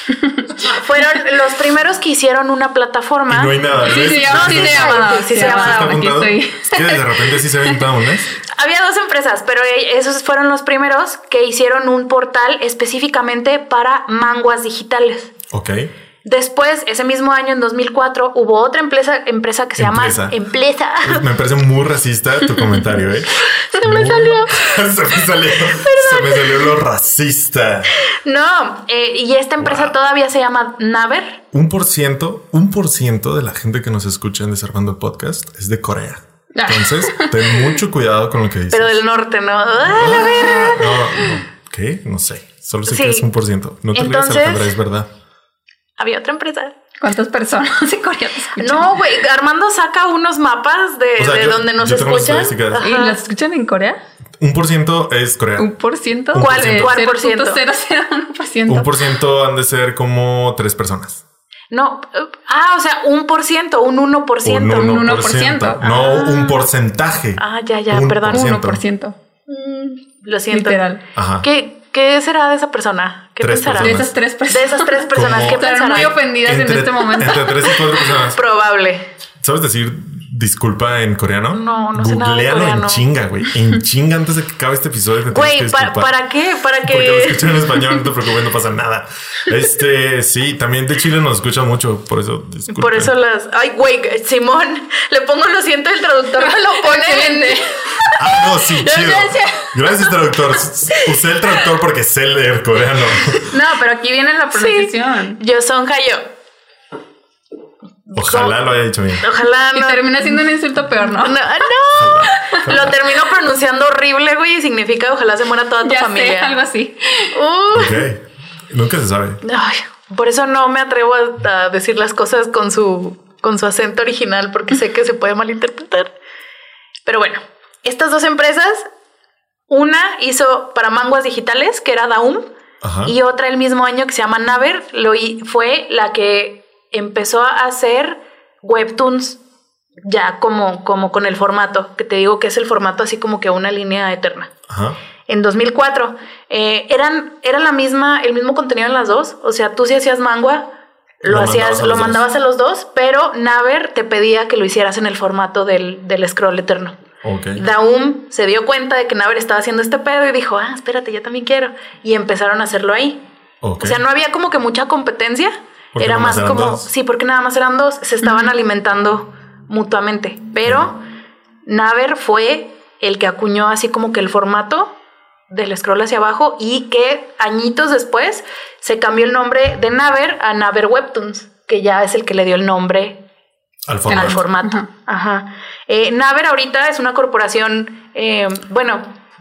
*laughs* fueron los primeros que hicieron una plataforma. Y no hay nada. Sí, se llama, ¿Ves? sí se ¿Ves? llama. Sí, se se llama. ¿Sí está Aquí estoy. Es que de repente sí se ven. *laughs* Había dos empresas, pero e- esos fueron los primeros que hicieron un portal específicamente para manguas digitales. Ok. Después, ese mismo año, en 2004, hubo otra empresa, empresa que se Empresa. llama Empresa. Me parece muy racista tu comentario, ¿eh? *laughs* *laughs* Se me salió. se me salió. Se me salió lo racista. No, eh, y esta empresa Wow. todavía se llama Naver. Un por ciento, un por ciento de la gente que nos escucha en Desarmando el Podcast es de Corea. Entonces, ten *laughs* mucho cuidado con lo que dices. Pero del norte, ¿no? ¡Ah, la verga! No, no. ¿Qué? No sé. Solo sé Sí. que es un por ciento. No te rías, Entonces- Alejandra, es verdad. Había otra empresa. ¿Cuántas personas *laughs* en Corea te escuchan? No, güey, Armando saca unos mapas de, O sea, de yo- donde nos escuchan. ¿Y las escuchan en Corea? Un por ciento es Corea. ¿Un por ciento? ¿Cuál- por cuál por ciento? 0.001%. Un por ciento han de ser como tres personas. No, ah, o sea, un por ciento, un uno por ciento. Un un 1%. 1%. No Ah. un porcentaje. Ah, ya, ya, Un perdón. por ciento. 1%. Lo siento. Literal. Ajá. ¿Qué, ¿Qué será de esa persona? ¿Qué Tres pensará? De personas. esas tres De personas. esas tres personas, ¿qué Estarán pensará? muy ofendidas en este momento. Entre tres y cuatro personas. Probable. ¿Sabes decir disculpa en coreano? No, no sé nada de Googlealo coreano. en chinga, güey. En chinga antes de que acabe este episodio. Güey, ¿pa-. ¿para qué? ¿Para Porque lo que escuchan en español, no te preocupes, no pasa nada. Este, sí, también de Chile nos escuchan mucho, por eso disculpen. Por eso las. Ay, güey, Simón, le pongo lo siento el traductor, me lo pone en. Ah, no, sí, chido. Gracias. Traductor. Usé el traductor porque sé leer coreano. No, pero aquí viene la Sí. pronunciación. Yo son Hayo. Ojalá lo haya dicho bien. Ojalá Y no. termina siendo un insulto peor, ¿no? No, no. Lo termino pronunciando horrible, güey, y significa ojalá se muera toda tu ya sé, familia. algo así. Uh. Ok. Nunca se sabe. Ay, por eso no me atrevo a, a decir las cosas con su, con su acento original, porque sé que se puede malinterpretar. Pero bueno, estas dos empresas, una hizo para manguas digitales, que era Daum, Ajá. y otra el mismo año que se llama Naver, lo, fue la que empezó a hacer webtoons ya como, como con el formato, que te digo que es el formato así como que una línea eterna Ajá. en 2004. Eh, eran, era la misma, el mismo contenido en las dos. O sea, tú si hacías mangua, lo, Lo hacías, mandabas lo mandabas a los dos, pero Naver te pedía que lo hicieras en el formato del, del scroll eterno. Ok. Daum se dio cuenta de que Naver estaba haciendo este pedo y dijo, ah, espérate, yo también quiero. Y empezaron a hacerlo ahí. Ok. O sea, no había como que mucha competencia. Porque Era más como, dos. sí, porque nada más eran dos, se estaban alimentando mutuamente. Pero Naver fue el que acuñó así como que el formato del scroll hacia abajo y que añitos después se cambió el nombre de Naver a Naver Webtoons, que ya es el que le dio el nombre Al formato. al formato. Ajá. Eh, Naver ahorita es una corporación, eh, bueno,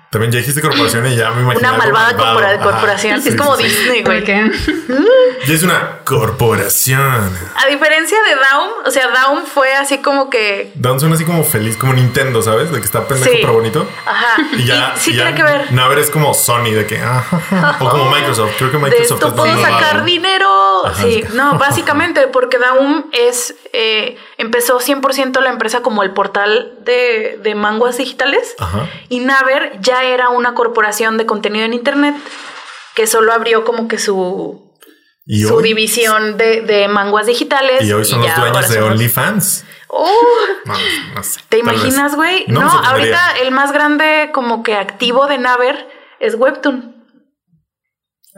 También ya dijiste corporación y ya me imagino. una malvada Ajá. corporación. Sí, es como sí. Disney, güey. Ya es una corporación. A diferencia de Daum, o sea, Daum fue así como que. Dan suena así como feliz, como Nintendo, ¿sabes? De que está pendejo Sí. pero bonito. Ajá. Y ya. sí y ya tiene que ver. Naver es como Sony, de que. ah, o como Microsoft. Creo que De Microsoft esto es puedo sacar dinero. Ajá, sí, sí. no, *laughs* básicamente porque Daum es. eh, empezó 100% la empresa como el portal de, de manguas digitales. Ajá. Y Naver ya era una corporación de contenido en Internet que solo abrió como que su, Y su hoy, división de, de manguas digitales. y hoy son los dueños de OnlyFans. ¡Oh! No, no sé. ¿Te imaginas, güey? No, sorprendería. ahorita el más grande como que activo de Naver es Webtoon.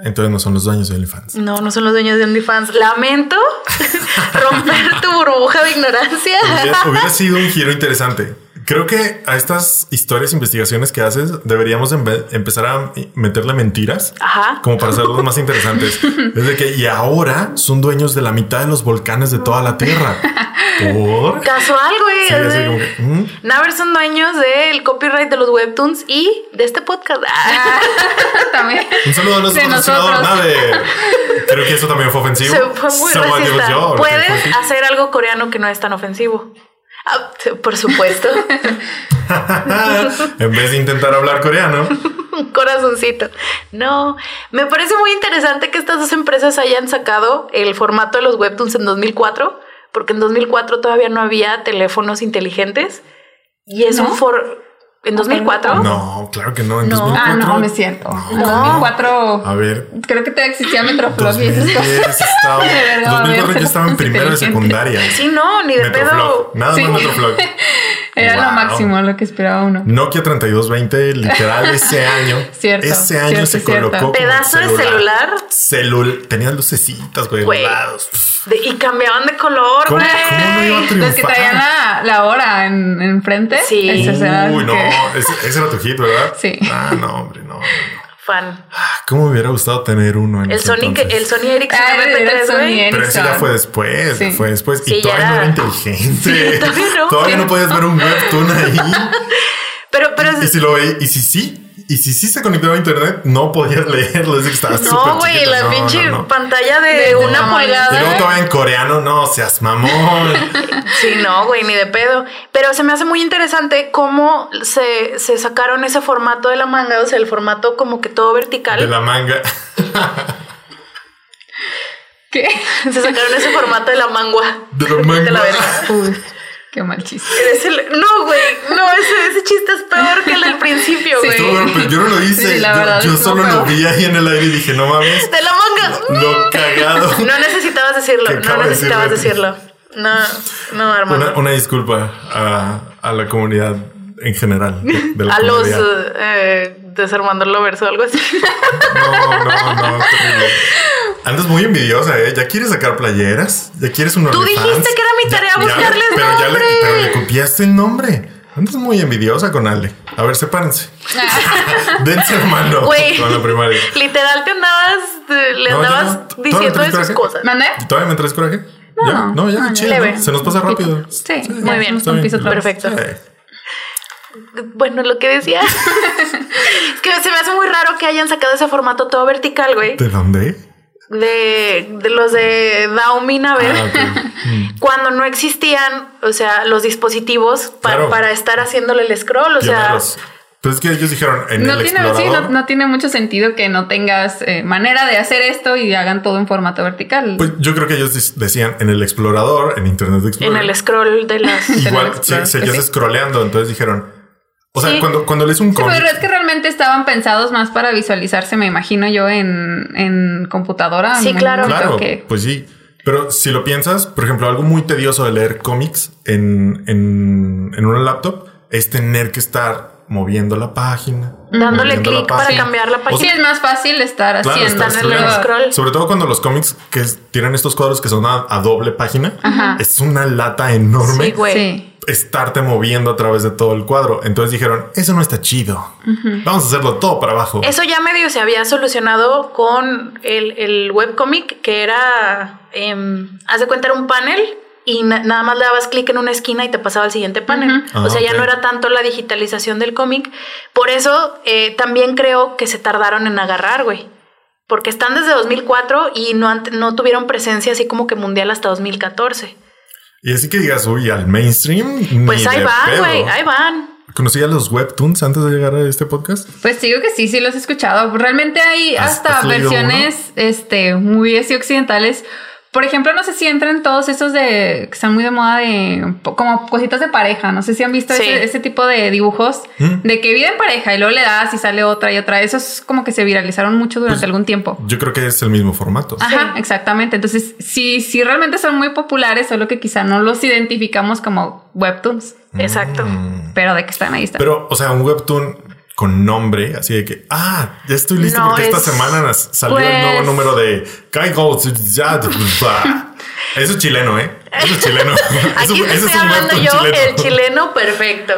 Entonces no son los dueños de OnlyFans. No, no son los dueños de OnlyFans. Lamento *laughs* romper tu burbuja de ignorancia. Hubiera, hubiera sido un giro interesante. Creo que a estas historias, investigaciones que haces, deberíamos empe- empezar a meterle mentiras. Ajá. Como para hacerlos más interesantes. *laughs* Es de que, y ahora son dueños de la mitad de los volcanes de toda la Tierra. *laughs* ¿Por? *laughs* Casual, güey. Sí, así. así como que, ¿mm? Naver son dueños del copyright de los webtoons y de este podcast. Ah, *laughs* también. Un saludo a nuestro patrocinador, nosotros. Nave. *laughs* Creo que eso también fue ofensivo. Se fue muy So racista. yo, porque fue Puedes hacer algo coreano que no es tan ofensivo. Ah, por supuesto. en vez de intentar hablar coreano. Un corazoncito. No, me parece muy interesante que estas dos empresas hayan sacado el formato de los webtoons en 2004, porque en 2004 todavía no había teléfonos inteligentes y es ¿No? un for en 2004. No, claro que no. En No. 2004. Ah, no, no es cierto. En No. 2004 A ver, creo que todavía existía Metroflog y esas 2010 cosas. estaba. *laughs* De verdad, 2004 yo estaba en *laughs* primero de secundaria. Sí, no, ni de pedo. Nada Sí. más Metroflog. *laughs* Era lo máximo lo que esperaba uno. Nokia 3220, literal, ese año. Cierto, Ese año cierto, se cierto. colocó. como Pedazo de celular. Celul. Tenía lucecitas, güey, Güey. De- y cambiaban de color, ¿Cómo- güey. cómo no iba a Los que triunfar? traían la, la hora en, en frente. Sí. Uy, no, que- *laughs* ese, ese era tu hit, ¿verdad? Sí. Ah, no, hombre, no. Fan. Ah, ¿Cómo me hubiera gustado tener uno en El entonces? el Sony Ericsson Ah, era el MP3, Sony. Ericsson. Pero ese ya fue después, Sí. fue después. Sí, y todavía no era- inteligente. *laughs* Sí, todavía no. Todavía Sí. no podías ver un webtoon ahí. *laughs* Pero, pero y si lo veí, y si sí, y si sí se conectaba a internet, no podías leerlo. Es que estaba súper no, güey, chiquito. la No, pinche no, no. pantalla de, De una tamaño. Y luego pulgada. todavía en coreano, no seas mamón. *laughs* Sí, no, güey, ni de pedo. Pero se me hace muy interesante cómo se, se sacaron ese formato de la manga, o sea, el formato como que todo vertical. De la manga. *laughs* ¿Qué? Se sacaron ese formato de la mangua. De la manga. *laughs* De la verga. Qué mal chiste. Eres el- No, güey, no, ese, ese chiste es peor que el del principio, güey. Yo no lo hice. Sí, la yo verdad, yo estuvo solo lo vi ahí en el aire y dije, no mames, De la manga. lo cagado. No necesitabas decirlo, no necesitabas decir, decirlo. No, no, hermano. Una, una disculpa a, a la comunidad en general. De, de la A los eh, desarmando lovers o algo así. No, no, no, terrible. Andas muy envidiosa, ¿eh? ¿Ya quieres sacar playeras? ¿Ya quieres un Tú dijiste que era mi Ya- tarea ya- buscarles pero Ya le, pero le copiaste el nombre. Andas muy envidiosa con Ale. A ver, sepárense. *laughs* Dense hermano Güey. con la primaria. Literal te andabas, le No, ya andabas no. ¿Todavía diciendo esas coraje? cosas. ¿Mandé? ¿Todavía me traes coraje? No, ya, no, ya, no, chido. Se nos pasa rápido. Sí, Muy bien. Un piso. Perfecto. Sí. Bueno, lo que decía *laughs* *laughs* es que se me hace muy raro que hayan sacado ese formato todo vertical, güey. ¿De dónde? De, de los de Xiaomi Naver. Ah. *laughs* Mm. Cuando no existían, o sea, los dispositivos pa- Claro. para estar haciéndole el scroll, o sea, Pioneros. Pues es que ellos dijeron en No el tiene, explorador. sí, no, no tiene mucho sentido que no tengas eh, manera de hacer esto y hagan todo en formato vertical. Pues yo creo que ellos decían en el explorador, en Internet en Explorer. el scroll de las... Igual Explorer, seguías sí. scrolleando, entonces dijeron. O sea, Sí. cuando, cuando lees un Sí, cómic. pero es que realmente estaban pensados más para visualizarse, me imagino yo, en, en computadora. Sí, claro. Claro, que- pues sí. Pero si lo piensas, por ejemplo, algo muy tedioso de leer cómics en, en, en una laptop es tener que estar moviendo la página. Dándole clic para cambiar la O página. Sí, es más fácil estar Claro, haciendo. scrolleando. scroll. Sobre todo cuando los cómics que tienen estos cuadros que son a, a doble página, Ajá. es una lata enorme Sí, güey. Sí. Estarte moviendo a través de todo el cuadro. Entonces dijeron, eso no está chido. Vamos a hacerlo todo para abajo. Eso ya medio se había solucionado con el, el webcomic, que era, em, haz de cuenta, era un panel y na- nada más le dabas clic en una esquina y te pasaba al siguiente panel. Ah, o sea, ya no era tanto la digitalización del cómic. Por eso eh, también creo que se tardaron en agarrar, güey. Porque están desde 2004 y no, no tuvieron presencia así como que mundial hasta 2014. Y así que digas, uy, al mainstream. Pues ahí van, güey, ahí van. ¿Conocía los webtoons antes de llegar a este podcast? Pues digo que sí, sí los he escuchado. Realmente hay ¿Has- hasta versiones este, muy así occidentales. Por ejemplo, no sé si entran todos esos de que están muy de moda de como cositas de pareja. No sé si han visto Sí. ese, ese tipo de dibujos ¿Mm? de que vive en pareja y luego le das y sale otra y otra. Esos como que se viralizaron mucho durante Pues, algún tiempo. Yo creo que es el mismo formato. Ajá, exactamente. Entonces, sí, sí realmente son muy populares, solo que quizá no los identificamos como webtoons, Exacto. Mm. pero de que están ahí están. Pero, o sea, un webtoon con nombre, así de que, ah, ya estoy listo No, porque esta es- semana nas- salió el Pues- nuevo número de Kaigo. *laughs* Eso es chileno, ¿eh? Eso es chileno. *laughs* Eso- Aquí te ese estoy hablando yo, el chileno perfecto.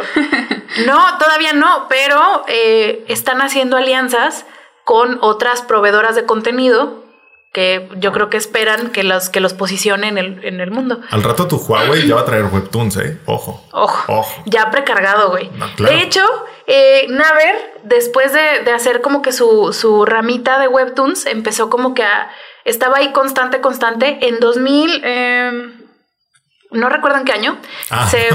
No, todavía no, pero eh, están haciendo alianzas con otras proveedoras de contenido que yo creo que esperan que los, que los posicione en el, en el mundo. Al rato tu Huawei ya va a traer Webtoons, ¿eh? Ojo. Ojo. Ojo. Ya precargado, güey. No, claro. De hecho, eh, Naver, después de, de hacer como que su, su ramita de Webtoons, empezó como que a... Estaba ahí constante, constante. En 2000... eh, no recuerdo en qué año. Ah. se-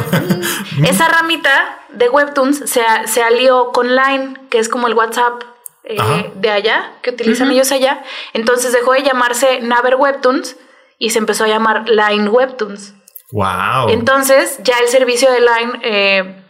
*laughs* esa ramita de Webtoons se, se alió con Line, que es como el WhatsApp eh, de allá, que utilizan ellos allá. Entonces dejó de llamarse Naver Webtoons y se empezó a llamar Line Webtoons. Wow. Entonces, ya el servicio de Line, eh,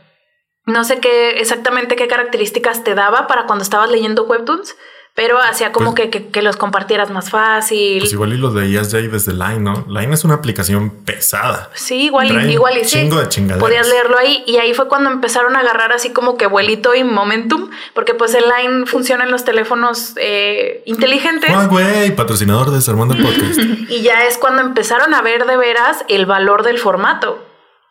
no sé qué exactamente qué características te daba para cuando estabas leyendo Webtoons, pero hacía como Pues- que, que- que los compartieras más fácil. Pues igual y los veías ya ahí desde Line, ¿no? Line es una aplicación pesada. Sí, igual, y- Traen igual y sí. chingo de chingaderas. Podías leerlo ahí y ahí fue cuando empezaron a agarrar así como que vuelito y momentum, porque pues el Line funciona en los teléfonos eh, inteligentes. Huawei, patrocinador de el Podcast. *laughs* Y ya es cuando empezaron a ver de veras el valor del formato,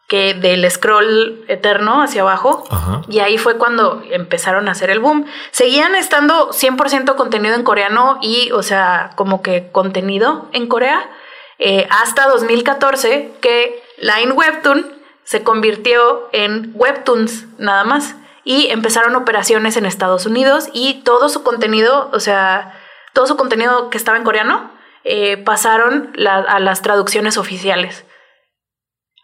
que del scroll eterno hacia abajo. Ajá. Y ahí fue cuando empezaron a hacer el boom. Seguían estando 100% contenido en coreano y, o sea, como que contenido en Corea, eh, hasta 2014 que Line Webtoon se convirtió en Webtoons nada más. Y empezaron operaciones en Estados Unidos y todo su contenido, o sea, todo su contenido que estaba en coreano, eh, pasaron la- a las traducciones oficiales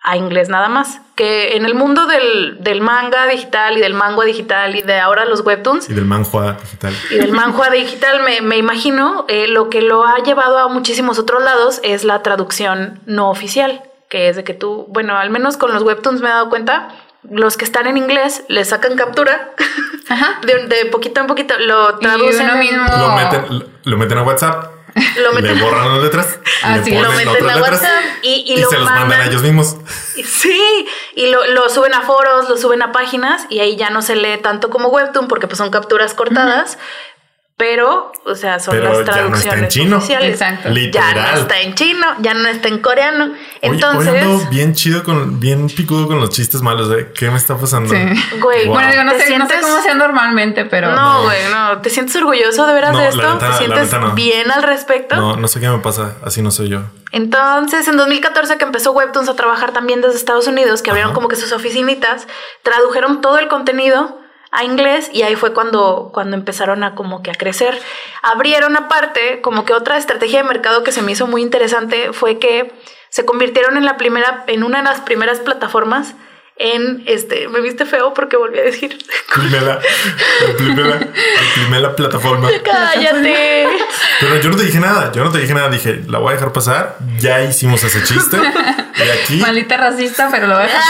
a inglés nada más. Que en el mundo del, del manga digital y del manga digital y de ahora los webtoons Y del manhua digital. y del manhua digital, me, me imagino, eh, lo que lo ha llevado a muchísimos otros lados es la traducción no oficial, que es de que tú, bueno, al menos con los webtoons me he dado cuenta, los que están en inglés le sacan captura Ajá. *laughs* de, de poquito en poquito, lo traducen, uno en- mismo- Lo No. meten, lo meten a WhatsApp. Lo meten, le borran las letras. *laughs* Ah, le sí, ponen lo meten a WhatsApp y, y y lo se los mandan mandan a ellos mismos. Sí, y lo, lo suben a foros, lo suben a páginas y ahí ya no se lee tanto como webtoon porque pues son capturas cortadas, pero, o sea, son Pero las ya no está en traducciones chino. oficiales. Exacto. Ya no Literal. está en chino, ya no está en coreano. Oye, Entonces, hoy ando bien chido con, bien picudo con los chistes malos, ¿eh? ¿Qué me está pasando? Sí. güey, Wow. Bueno, digo, no ¿te sé, no sé sientes- cómo sea normalmente, pero. No, güey, no. ¿Te sientes orgulloso de veras No, de la esto? neta- ¿Te la sientes neta no. bien al respecto? No, no sé qué me pasa. Así no soy yo. Entonces, en 2014 que empezó Webtoons a trabajar también desde Estados Unidos, que abrieron Ajá. como que sus oficinitas, tradujeron todo el contenido a inglés y ahí fue cuando, cuando empezaron a como que a crecer. Abrieron aparte, como que otra estrategia de mercado que se me hizo muy interesante fue que se convirtieron en la primera, en una de las primeras plataformas en este, me viste feo porque volví a decir, Primera, la primera, la primera plataforma. *laughs* cállate. Pero yo no te dije nada. Yo no te dije nada. Dije, la voy a dejar pasar. Ya hicimos ese chiste. Y aquí. Malita racista, pero lo voy a dejar.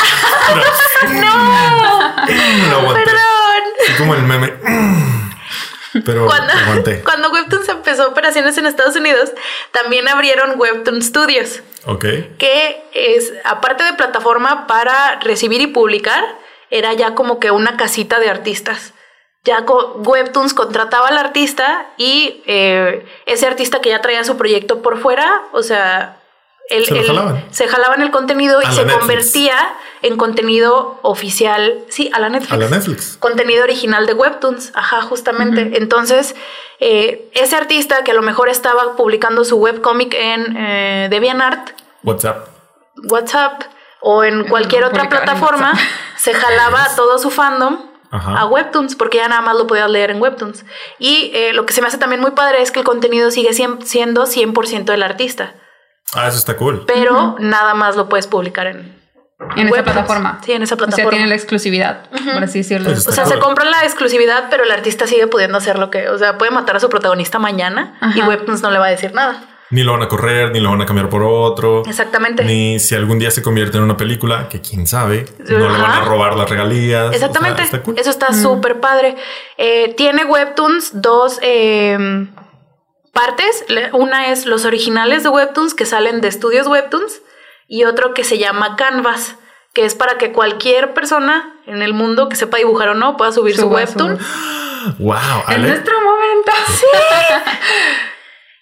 *laughs* Lo aguanté. Perdón. Así como el meme. *laughs* Pero Cuando, aguanté. *laughs* cuando Webtoons empezó operaciones en Estados Unidos, también abrieron Webtoon Studios. Ok. que es, aparte de plataforma para recibir y publicar, era ya como que una casita de artistas. Ya Webtoons contrataba al artista y eh, ese artista que ya traía su proyecto por fuera, o sea, él, Se jalaban. se jalaban el contenido A y se Netflix. convertía en contenido oficial, sí, a la Netflix A la Netflix. contenido original de Webtoons, ajá, justamente. Entonces, eh, ese artista que a lo mejor estaba publicando su webcomic en eh, DeviantArt, WhatsApp. WhatsApp o en cualquier otra plataforma, *laughs* se jalaba a todo su fandom Ajá. a Webtoons, porque ya nada más lo podías leer en Webtoons. Y eh, lo que se me hace también muy padre es que el contenido sigue siendo 100% del artista, Ah, eso está cool. pero nada más lo puedes publicar en, En esa plataforma. Sí, en esa O sea, plataforma. tiene la exclusividad, por así decirlo. Pues O sea, se compra la exclusividad, pero el artista sigue pudiendo hacer lo que, o sea, puede matar a su protagonista mañana y. Webtoons no le va a decir nada. Ni lo van a correr, ni lo van a cambiar por otro. Exactamente. Ni si algún día se convierte en una película, que quién sabe, no le van a robar las regalías. Exactamente. O sea, está cool. Eso está súper padre. Eh, tiene Webtoons dos eh, partes. Una es los originales de Webtoons que salen de estudios Webtoons y otro que se llama Canvas, que es para que cualquier persona en el mundo que sepa dibujar o no pueda subir su Webtoon. Wow, *gasps* En nuestro momento. *laughs*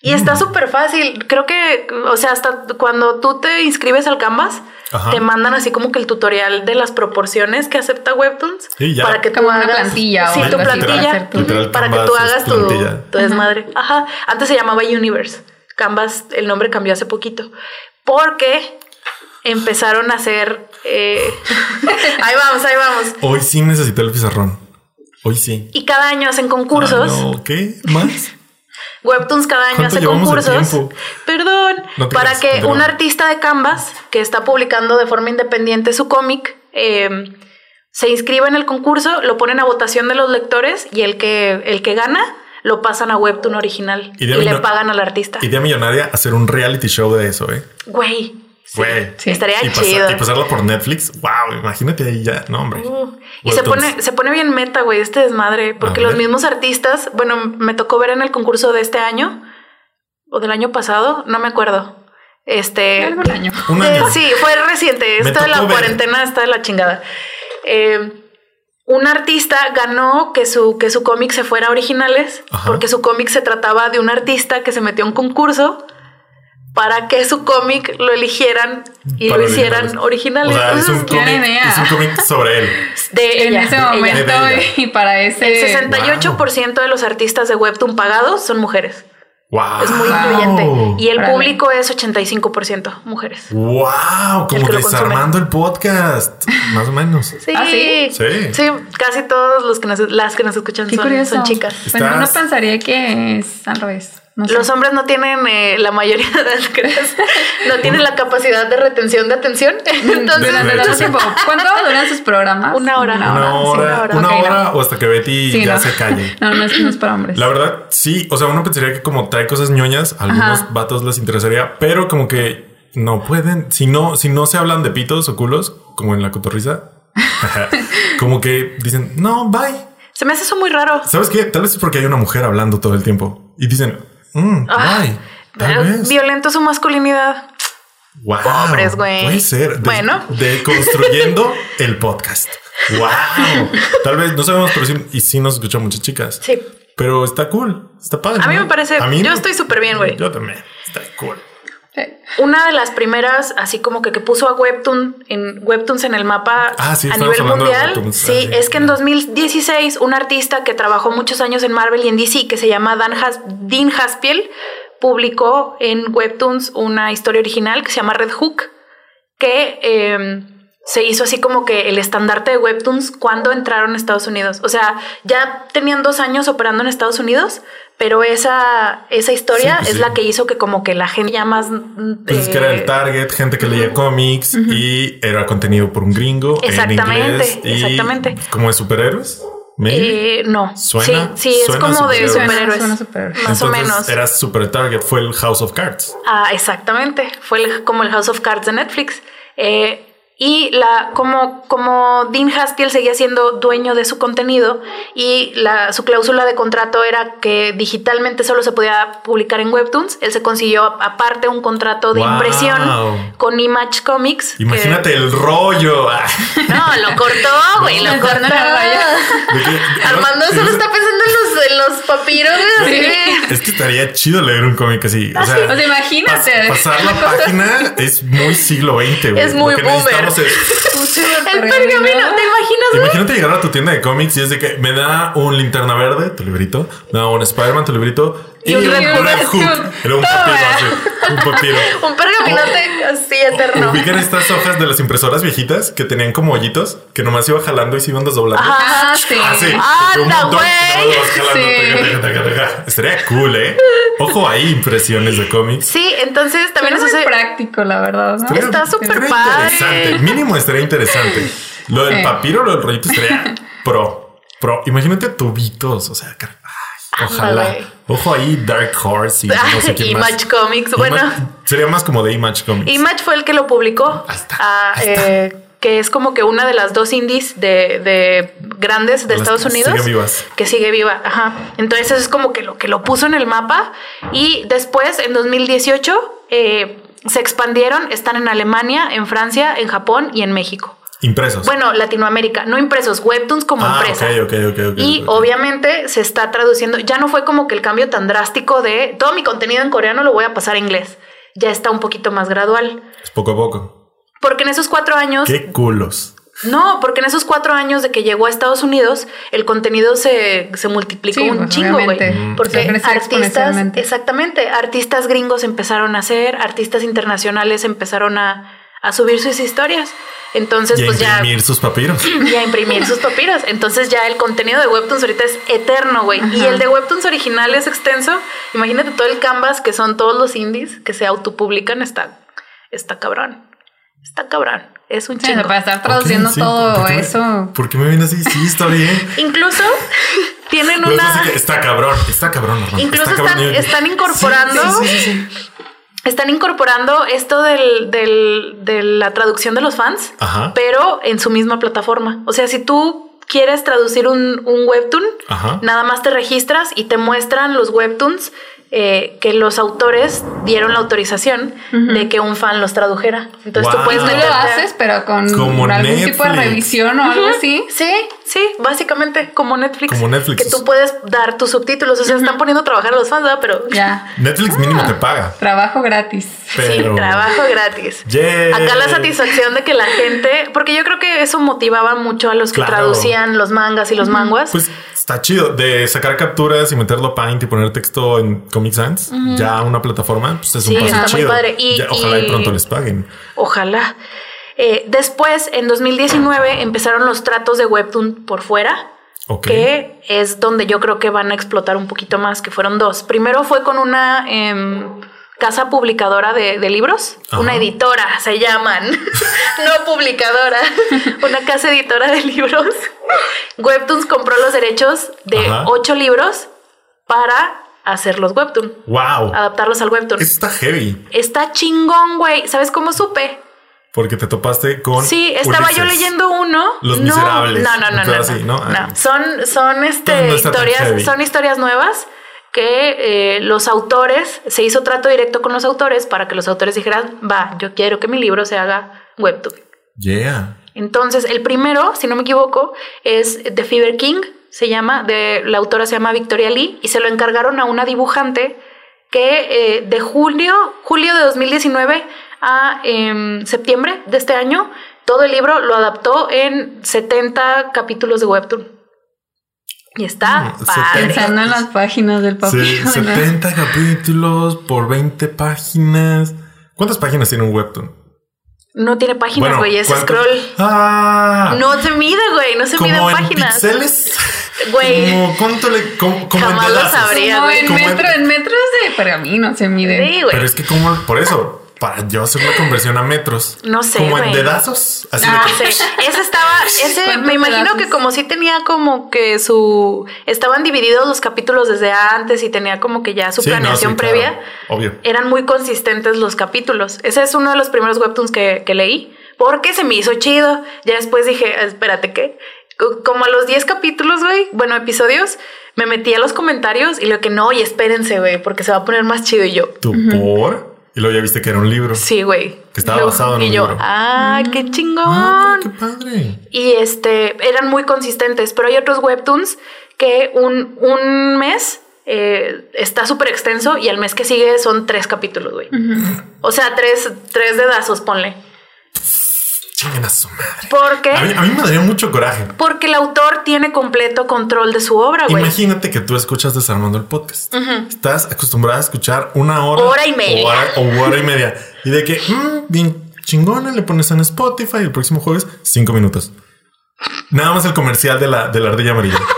Y está súper fácil. Creo que, o sea, hasta cuando tú te inscribes al Canvas, Ajá. te mandan así como que el tutorial de las proporciones que acepta Webtoons. Sí, ya. Para que tú Como una hagas. plantilla Sí, tu plantilla. Literal, para que tú hagas tu, tu desmadre. Ajá. Antes se llamaba Universe. Canvas, el nombre cambió hace poquito. Porque empezaron a hacer. eh, *laughs* ahí vamos, ahí vamos. Hoy sí necesité el pizarrón. Hoy sí. Y cada año hacen concursos. Ah, no, ¿Qué? ¿Más? *laughs* Webtoons cada año ¿Cuánto hace concursos. Perdón. No para creas, que un artista de Canvas que está publicando de forma independiente su cómic eh, se inscriba en el concurso, lo ponen a votación de los lectores y el que, el que gana lo pasan a Webtoon original y, le pagan al artista. Idea millonaria hacer un reality show de eso, ¿eh? Güey. Güey. Sí. Estaría Y, chido. y pasarlo por Netflix. Wow, imagínate ahí ya. No, hombre. Uh, y se pone, se pone bien meta, güey, este desmadre, porque los mismos artistas, bueno, me tocó ver en el concurso de este año o del año pasado, no me acuerdo. Este, Algún año. Un de- año. sí, fue reciente. Me Esta de la ver. cuarentena está de la chingada. Eh, un artista ganó que su, que su cómic se fuera a originales, Ajá. porque su cómic se trataba de un artista que se metió a un concurso para que su cómic lo eligieran y Para lo hicieran originales. O sea, es un Entonces, qué cómic, idea. es un cómic sobre él. *laughs* de En ella, ese momento De ella. y para ese. El 68% de los artistas de Webtoon pagados son mujeres. Wow. Es muy Wow. incluyente. Y el público es 85% mujeres. Wow, como desarmando el podcast, más o menos. *laughs* Sí. ¿Ah, sí? Sí. casi todos los que nos, las que nos escuchan son, chicas. Bueno, uno pensaría que es al revés. No sé. Los hombres no tienen eh, la mayoría de las creas, no tienen la capacidad de retención de atención. *laughs* Entonces, Durante De tiempo. ¿Cuánto duran sus programas? Una hora. Una hora, una hora. una no. hora o hasta que Betty Sí, ya no. se calle. *laughs* No, no es, no es para hombres. La verdad, sí. O sea, uno pensaría que como trae cosas ñoñas, a algunos Ajá. vatos les interesaría, pero como que no pueden. Si no, si no se hablan de pitos o culos, como en la cotorriza, *laughs* como que dicen, no, bye. Se me hace eso muy raro. ¿Sabes qué? Tal vez es porque hay una mujer hablando todo el tiempo y dicen, mm, Ah. Tal. Violento su masculinidad. Wow. Pobres, güey. Puede ser. Bueno. Deconstruyendo *laughs* el podcast. Wow. Tal vez no sabemos, pero sí, y sí nos escuchan muchas chicas. Sí. Pero está cool. Está padre. A mí ¿no? me parece. A mí yo no. estoy súper bien, güey. Yo también. Está cool. Una de las primeras, así como que, que puso a Webtoon en Webtoons en el mapa Ah, sí, a nivel de mundial. Sí, Ah, sí. es que en 2016 un artista que trabajó muchos años en Marvel y en DC, que se llama Dan Has- Dean Haspiel, publicó en Webtoons una historia original que se llama Red Hook, que eh, se hizo así como que el estandarte de Webtoons cuando entraron a Estados Unidos. O sea, ya tenían dos años operando en Estados Unidos, pero esa, esa historia Sí, pues es sí. la que hizo que como que la gente ya más... Pues es que era el target, gente que leía cómics y era contenido por un gringo. Exactamente, en inglés y exactamente. Como de superhéroes. Eh, no. Suena- sí, sí, es como de superhéroe. superhéroes. Suena- suena superhéroe. Más o menos. Era super target. Fue el House of Cards. Ah, exactamente. Fue el- como el House of Cards de Netflix. Eh, y la, como, como Dean Haspiel seguía siendo dueño de su contenido y la, su cláusula de contrato era que digitalmente solo se podía publicar en Webtoons, él se consiguió a- aparte un contrato de Wow. impresión con Image Comics. que- Imagínate el rollo. *laughs* Ah, no, lo cortó, güey, lo cortó. no, no, *laughs* Armando no, solo está pensando en los, en los papiros. Sí. Es que estaría chido leer un cómic así. O sea, O sea, imagínate. pas- pasar la *laughs* página es muy siglo XX. güey. Es muy boomer. Necesitamos es- El pergamino, ¿te imaginas? Imagínate llegar a tu tienda de cómics y es de que me da un linterna verde, tu librito, me da un Spider-Man, tu librito, y, Y un un Red Hood. Red Hood. Era un papiro así, un papiro. *laughs* Un pergaminote así eterno. Ubican estas hojas de las impresoras viejitas que tenían como hoyitos que nomás iba jalando y se iban desdoblando. Ah, sí. Ah, sí. ¡Anda, güey! Estaría cool, ¿eh? Ojo ahí, impresiones de cómics. Sí, entonces también Pero es muy práctico, la verdad. Está súper padre. interesante. Mínimo estaría interesante. Lo del Sí. papiro, lo del rollito estaría pro. Pro. Imagínate tubitos. O sea, ojalá. Ojo ahí, Dark Horse y no sé *laughs* quién más. Image Comics. Bueno, Image- sería más como de Image Comics. Image fue el que lo publicó. Está, Ah, eh, que es como que una de las dos indies de, de grandes de Las Estados que Unidos. siguen vivas. Que sigue viva. Ajá. Entonces eso es como que lo que lo puso en el mapa. Y después, en 2018, eh, se expandieron. Están en Alemania, en Francia, en Japón y en México. Impresos. Bueno, Latinoamérica, no impresos, webtoons como ah, empresa. ok, ok, ok, ok. Y obviamente se está traduciendo, ya no fue como que el cambio tan drástico de todo mi contenido en coreano lo voy a pasar a inglés. Ya está un poquito más gradual. Es poco a poco. Porque en esos cuatro años, Qué culos. No, porque en esos cuatro años de que llegó a Estados Unidos, el contenido se, se multiplicó Sí, un pues, chingo, güey. Mm, Porque sí. Artistas, exactamente, artistas gringos empezaron a hacer, artistas internacionales empezaron a, a subir sus historias. Entonces, Y a pues ya imprimir sus papiros. *clears throat* y a imprimir sus papiros. Entonces ya el contenido de Webtoons ahorita es eterno, güey. Y el de Webtoons original es extenso. Imagínate todo el canvas que son todos los indies que se autopublican. Está, está cabrón. Está cabrón. Es un Sí, chingo. para estar traduciendo sí, todo ¿por qué me- eso. ¿Por qué me viene así? Sí, está bien. *laughs* Incluso *laughs* tienen una... está cabrón, está cabrón, hermano. Incluso está cabrón. están, están incorporando... Sí, sí, sí, sí. Están incorporando esto del, del- de la traducción de los fans, Ajá. pero en su misma plataforma. O sea, si tú quieres traducir un, un webtoon, Ajá. nada más te registras y te muestran los webtoons eh, que los autores dieron la autorización de que un fan los tradujera. Entonces Wow. tú puedes Tú lo haces, pero con Como algún tipo de revisión o algo así. Sí, sí, básicamente como Netflix. Como Netflix. Que tú puedes dar tus subtítulos. O sea, están poniendo a trabajar a los fans, ¿verdad? Pero Ya. Netflix mínimo te paga. Trabajo gratis. Pero... sí, trabajo gratis. Yeah. Acá la satisfacción de que la gente, porque yo creo que eso motivaba mucho a los que Claro. traducían los mangas y los manguas. Pues está chido de sacar capturas y meterlo a Paint y poner texto en Comic Sans. Ya una plataforma, pues es Sí, un paso está muy chido. padre. Y- Ya, ojalá y, y- pronto les paguen. Ojalá. Eh, después, en 2019, empezaron los tratos de Webtoon por fuera. Ok. Que es donde yo creo que van a explotar un poquito más, que fueron dos. Primero fue con una em, casa publicadora de, de libros, Ajá. una editora, se llaman, *laughs* no publicadora, *laughs* una casa editora de libros. Webtoons compró los derechos de Ajá. ocho libros para hacer los Webtoon, Wow. adaptarlos al Webtoon. Está heavy. Está chingón, güey. ¿Sabes cómo supe? Porque te topaste con. Sí, estaba yo Ulises. leyendo uno. Los no, Miserables. No, no, no, no. así, ¿no? no. Ah. Son, son este, historias, son historias nuevas que eh, los autores, se hizo trato directo con los autores para que los autores dijeran, va, yo quiero que mi libro se haga webtoon. Yeah. Entonces, el primero, si no me equivoco, es The Fever King, se llama, de, la autora se llama Victoria Lee, y se lo encargaron a una dibujante que eh, de julio, julio de 2019 a em, septiembre de este año, todo el libro lo adaptó en 70 capítulos de Webtoon. Y está padre. 70. Pensando en las páginas del papel. Sí, 70 capítulos por 20 páginas. ¿Cuántas páginas tiene un webtoon? No tiene páginas, güey, es ¿cuánto? scroll. Ah, No se mide, güey, no se mide como en en páginas. píxeles. Güey. Como, ¿Cuánto le.? Como, como en Jamás lo sabría. No, güey. en, Como en- metro, en metros de pergamino se mide. Sí, güey. Pero es que, como. Por eso, para yo hacer la conversión a metros. No sé, Como en dedazos. Así Ah, de que. sí. Ese estaba, *laughs* ese ¿Cuántos me imagino pedazos? que como sí tenía como que su, estaban divididos los capítulos desde antes y tenía como que ya su Sí, no, planeación claro. previa. Obvio. Eran muy consistentes los capítulos. Ese es uno de los primeros webtoons que, que leí porque se me hizo chido. Ya después dije, espérate, ¿qué? Co- Como a los 10 capítulos, güey, bueno, episodios, me metí a los comentarios y lo que no, y espérense, güey, porque se va a poner más chido y yo. ¿Tú por? Y luego ya viste que era un libro. Sí, güey. Que estaba Luego- basado en y un yo, libro. Ah, qué chingón. Ah, qué padre. Y este eran muy consistentes, pero hay otros webtoons que un, un mes eh, está súper extenso y al mes que sigue son tres capítulos, güey. O sea, tres, tres dedazos, ponle. Chinguen a su madre. ¿Por qué? A mí, a mí me daría mucho coraje. Porque el autor tiene completo control de su obra, güey. Imagínate que tú escuchas Desarmando el podcast. Estás acostumbrada a escuchar una hora. Hora y media. O hora, o hora y media. Y de que, mm, bien chingona, le pones en Spotify el próximo jueves, cinco minutos. Nada más el comercial de la, de la ardilla amarilla. *laughs*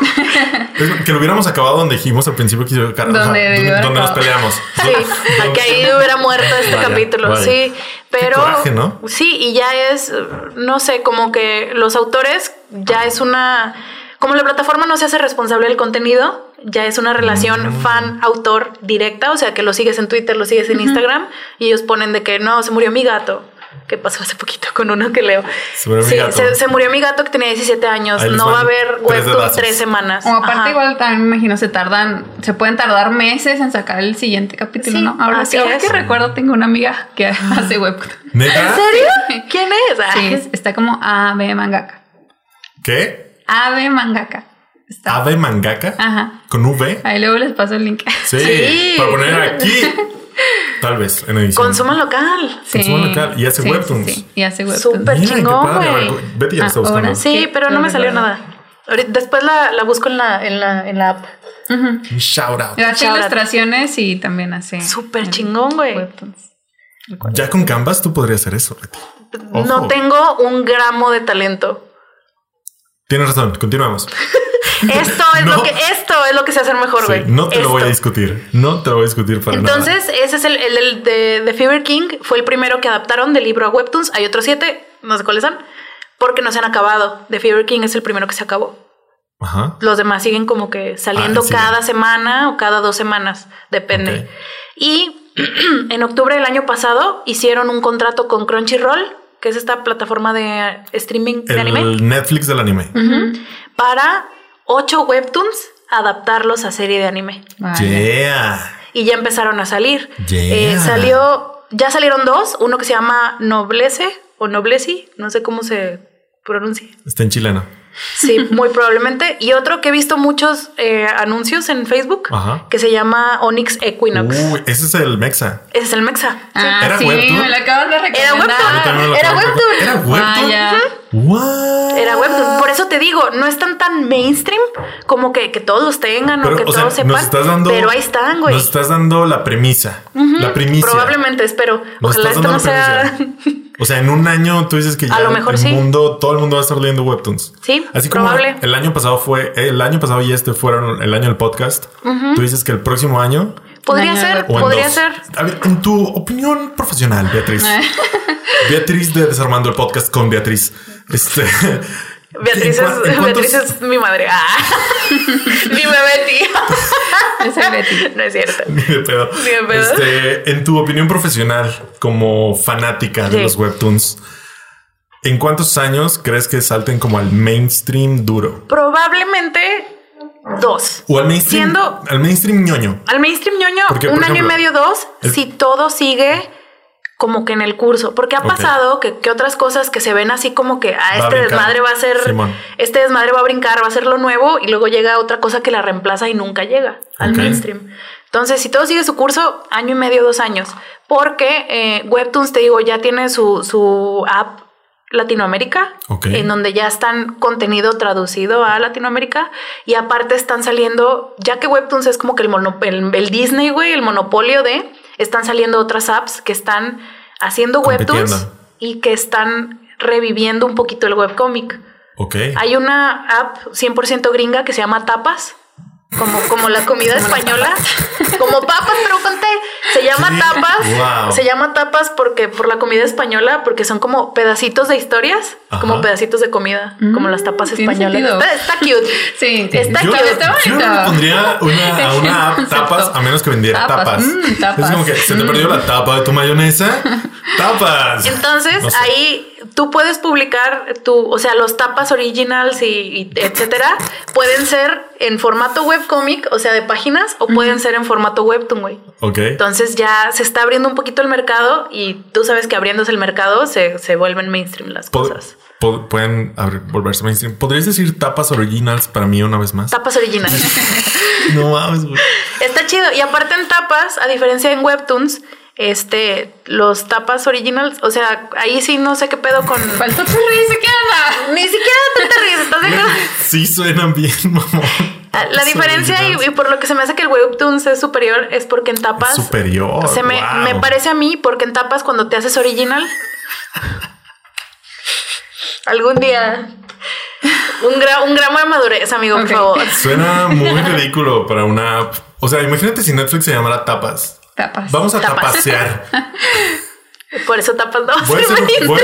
Que lo hubiéramos acabado donde dijimos al principio que ajá, Donde donde, donde nos peleamos. Sí, *laughs* que ahí hubiera muerto este Vaya, capítulo, vaya. sí. Pero coraje, ¿no? sí, y ya es, no sé, como que los autores ya es una, como la plataforma no se hace responsable del contenido, ya es una relación Mm. fan-autor directa, o sea que lo sigues en Twitter, lo sigues en Instagram y ellos ponen de que no, se murió mi gato. Que pasó hace poquito con uno que leo. Se murió mi Sí, gato. se, se murió mi gato que tenía 17 años. Ahí No va a haber tres webtoon dedazos. tres semanas. O aparte Ajá. igual también me imagino se tardan, se pueden tardar meses en sacar el siguiente capítulo, Sí, ¿no? Ahora que, ahora es. que recuerdo tengo una amiga que hace webtoon. ¿Neta? ¿En serio? ¿Quién es? Sí, Ay, es- está como Ave Mangaka. ¿Qué? Ave Mangaka. Está. ¿Ave mangaka? Ajá. ¿Con V? Ahí luego les paso el link. Sí, Sí. para poner aquí. *laughs* Tal vez en edición. Consuman local. Sí. Consumo local. Y hace Sí, webtoons. sí. Y hace webtoons. Súper chingón, güey. Betty ya lo está Ahora buscando. sí. Sí, pero no me salió nada. Después la, la busco en la, en la, en la app. Un shout out. Hace Shout out. ilustraciones y también hace Súper chingón, güey. webtoons. Ya con Canvas tú podrías hacer eso, Betty. No tengo un gramo de talento. Tienes razón, continuamos. *laughs* Esto es No. lo que esto es lo que se hace mejor, Sí, güey. no te lo voy a Esto. discutir. No te lo voy a discutir para nada. Entonces, ese es el, el, del- de, de Fever King. Fue el primero que adaptaron del libro a Webtoons. Hay otros siete, no sé cuáles son, porque no se han acabado. The Fever King es el primero que se acabó. Ajá. Los demás siguen como que saliendo Ah, sí. cada semana o cada dos semanas, depende. Ok. Y *clears throat* en octubre del año pasado hicieron un contrato con Crunchyroll, que es esta plataforma de streaming de anime, El Netflix del anime. para ocho webtoons adaptarlos a serie de anime. Vale. Yeah. Y ya empezaron a salir. Yeah. Eh, salió, ya salieron dos, uno que se llama Noblece o Noblesi, no sé cómo se pronuncia. Está en chileno. Sí, *laughs* muy probablemente. Y otro que he visto muchos eh, anuncios en Facebook Ajá. que se llama Onyx Equinox. Uy, ese es el Mexa. Ese es el Mexa. Ah, ¿Era sí, webtoon? me lo acabas de Era webtoon. Era webtoon. ¿Era webtoon? What? Era webtoon. Por eso te digo, no están tan mainstream como que, que todos los tengan o que Pero, o sea, todos sepan. nos estás dando. pero ahí están, güey. Nos estás dando la premisa. La primicia. Probablemente, espero. Nos Ojalá esto no sea. premisa. *laughs* O sea, en un año tú dices que ya A lo mejor el sí. mundo, todo el mundo va a estar leyendo webtoons. Sí, Así como probable. el año pasado fue, el año pasado y este fueron el año del podcast. Tú dices que el próximo año podría ser, podría dos. ser. A ver, en tu opinión profesional, Beatriz. *laughs* Beatriz de Desarmando el podcast con Beatriz. Este. *laughs* Beatriz, ¿en cua- en es, Beatriz es mi madre. Ah. *laughs* Dime Betty. *laughs* Soy Betty. no es cierto. Ni de pedo. Ni de pedo. Este, en tu opinión profesional, como fanática de Sí. los webtoons, ¿en cuántos años crees que salten como al mainstream duro? Probablemente dos. O al mainstream, Siendo- al mainstream ñoño. Al mainstream ñoño, Porque, un año ejemplo, y medio, dos, el- si todo sigue como que en el curso. Porque ha Ok. pasado que, que otras cosas que se ven así como que ah, a este brincar. desmadre va a ser, Simón. este desmadre va a brincar, va a ser lo nuevo y luego llega otra cosa que la reemplaza y nunca llega al mainstream. Entonces, si todo sigue su curso, año y medio, dos años. Porque eh, Webtoons, te digo, ya tiene su, su app Latinoamérica, Ok. en donde ya están contenido traducido a Latinoamérica y aparte están saliendo, ya que Webtoons es como que el, mono- el, el Disney, güey, el monopolio de, están saliendo otras apps que están haciendo Webtoons y que están reviviendo un poquito el webcomic. Ok. Hay una app 100% gringa que se llama Tapas. Como, como la comida *laughs* española, *laughs* como papas, pero con té. Se llama tapas. Wow. Se llama tapas porque por la comida española, porque son como pedacitos de historias, Ajá. como pedacitos de comida, como las tapas Mm, españolas. Está, está cute. *laughs* Sí, Está yo, cute. está yo no le pondría una, a una *laughs* app tapas a menos que vendiera tapas. Tapas. Mm, tapas. Es como que se te Mm. perdió la tapa de tu mayonesa. *laughs* Tapas. Entonces No sé. ahí tú puedes publicar tu, o sea, los tapas originals y, y etcétera, pueden ser en formato webcomic, o sea, de páginas, o pueden ser en formato webtoon, güey. Ok. Entonces ya se está abriendo un poquito el mercado y tú sabes que abriéndose el mercado se, se vuelven mainstream las cosas. Pueden abrir- volverse mainstream. ¿Podrías decir tapas originals para mí una vez más? Tapas originales. *laughs* No mames, güey. está chido. Y aparte en tapas, a diferencia en webtoons, este, los tapas originals, o sea, ahí sí no sé qué pedo con... *laughs* Faltó tu risa, ¿qué onda? Ni siquiera tú te ríes, ¿estás de acuerdo? Sí suenan bien, *laughs* mamón. Ah, La diferencia y, originals. y por lo que se me hace que el webtoons es superior es porque en tapas... superior. Se me, wow. me parece a mí porque en tapas cuando te haces original... algún día... Un, gra- un gramo de madurez, amigo, por favor. Suena muy *laughs* ridículo para una app. O sea, imagínate si Netflix se llamara Tapas. Tapas. Vamos a Tapas. tapasear. *laughs* Por eso tapas no. Voy a, hacer, voy,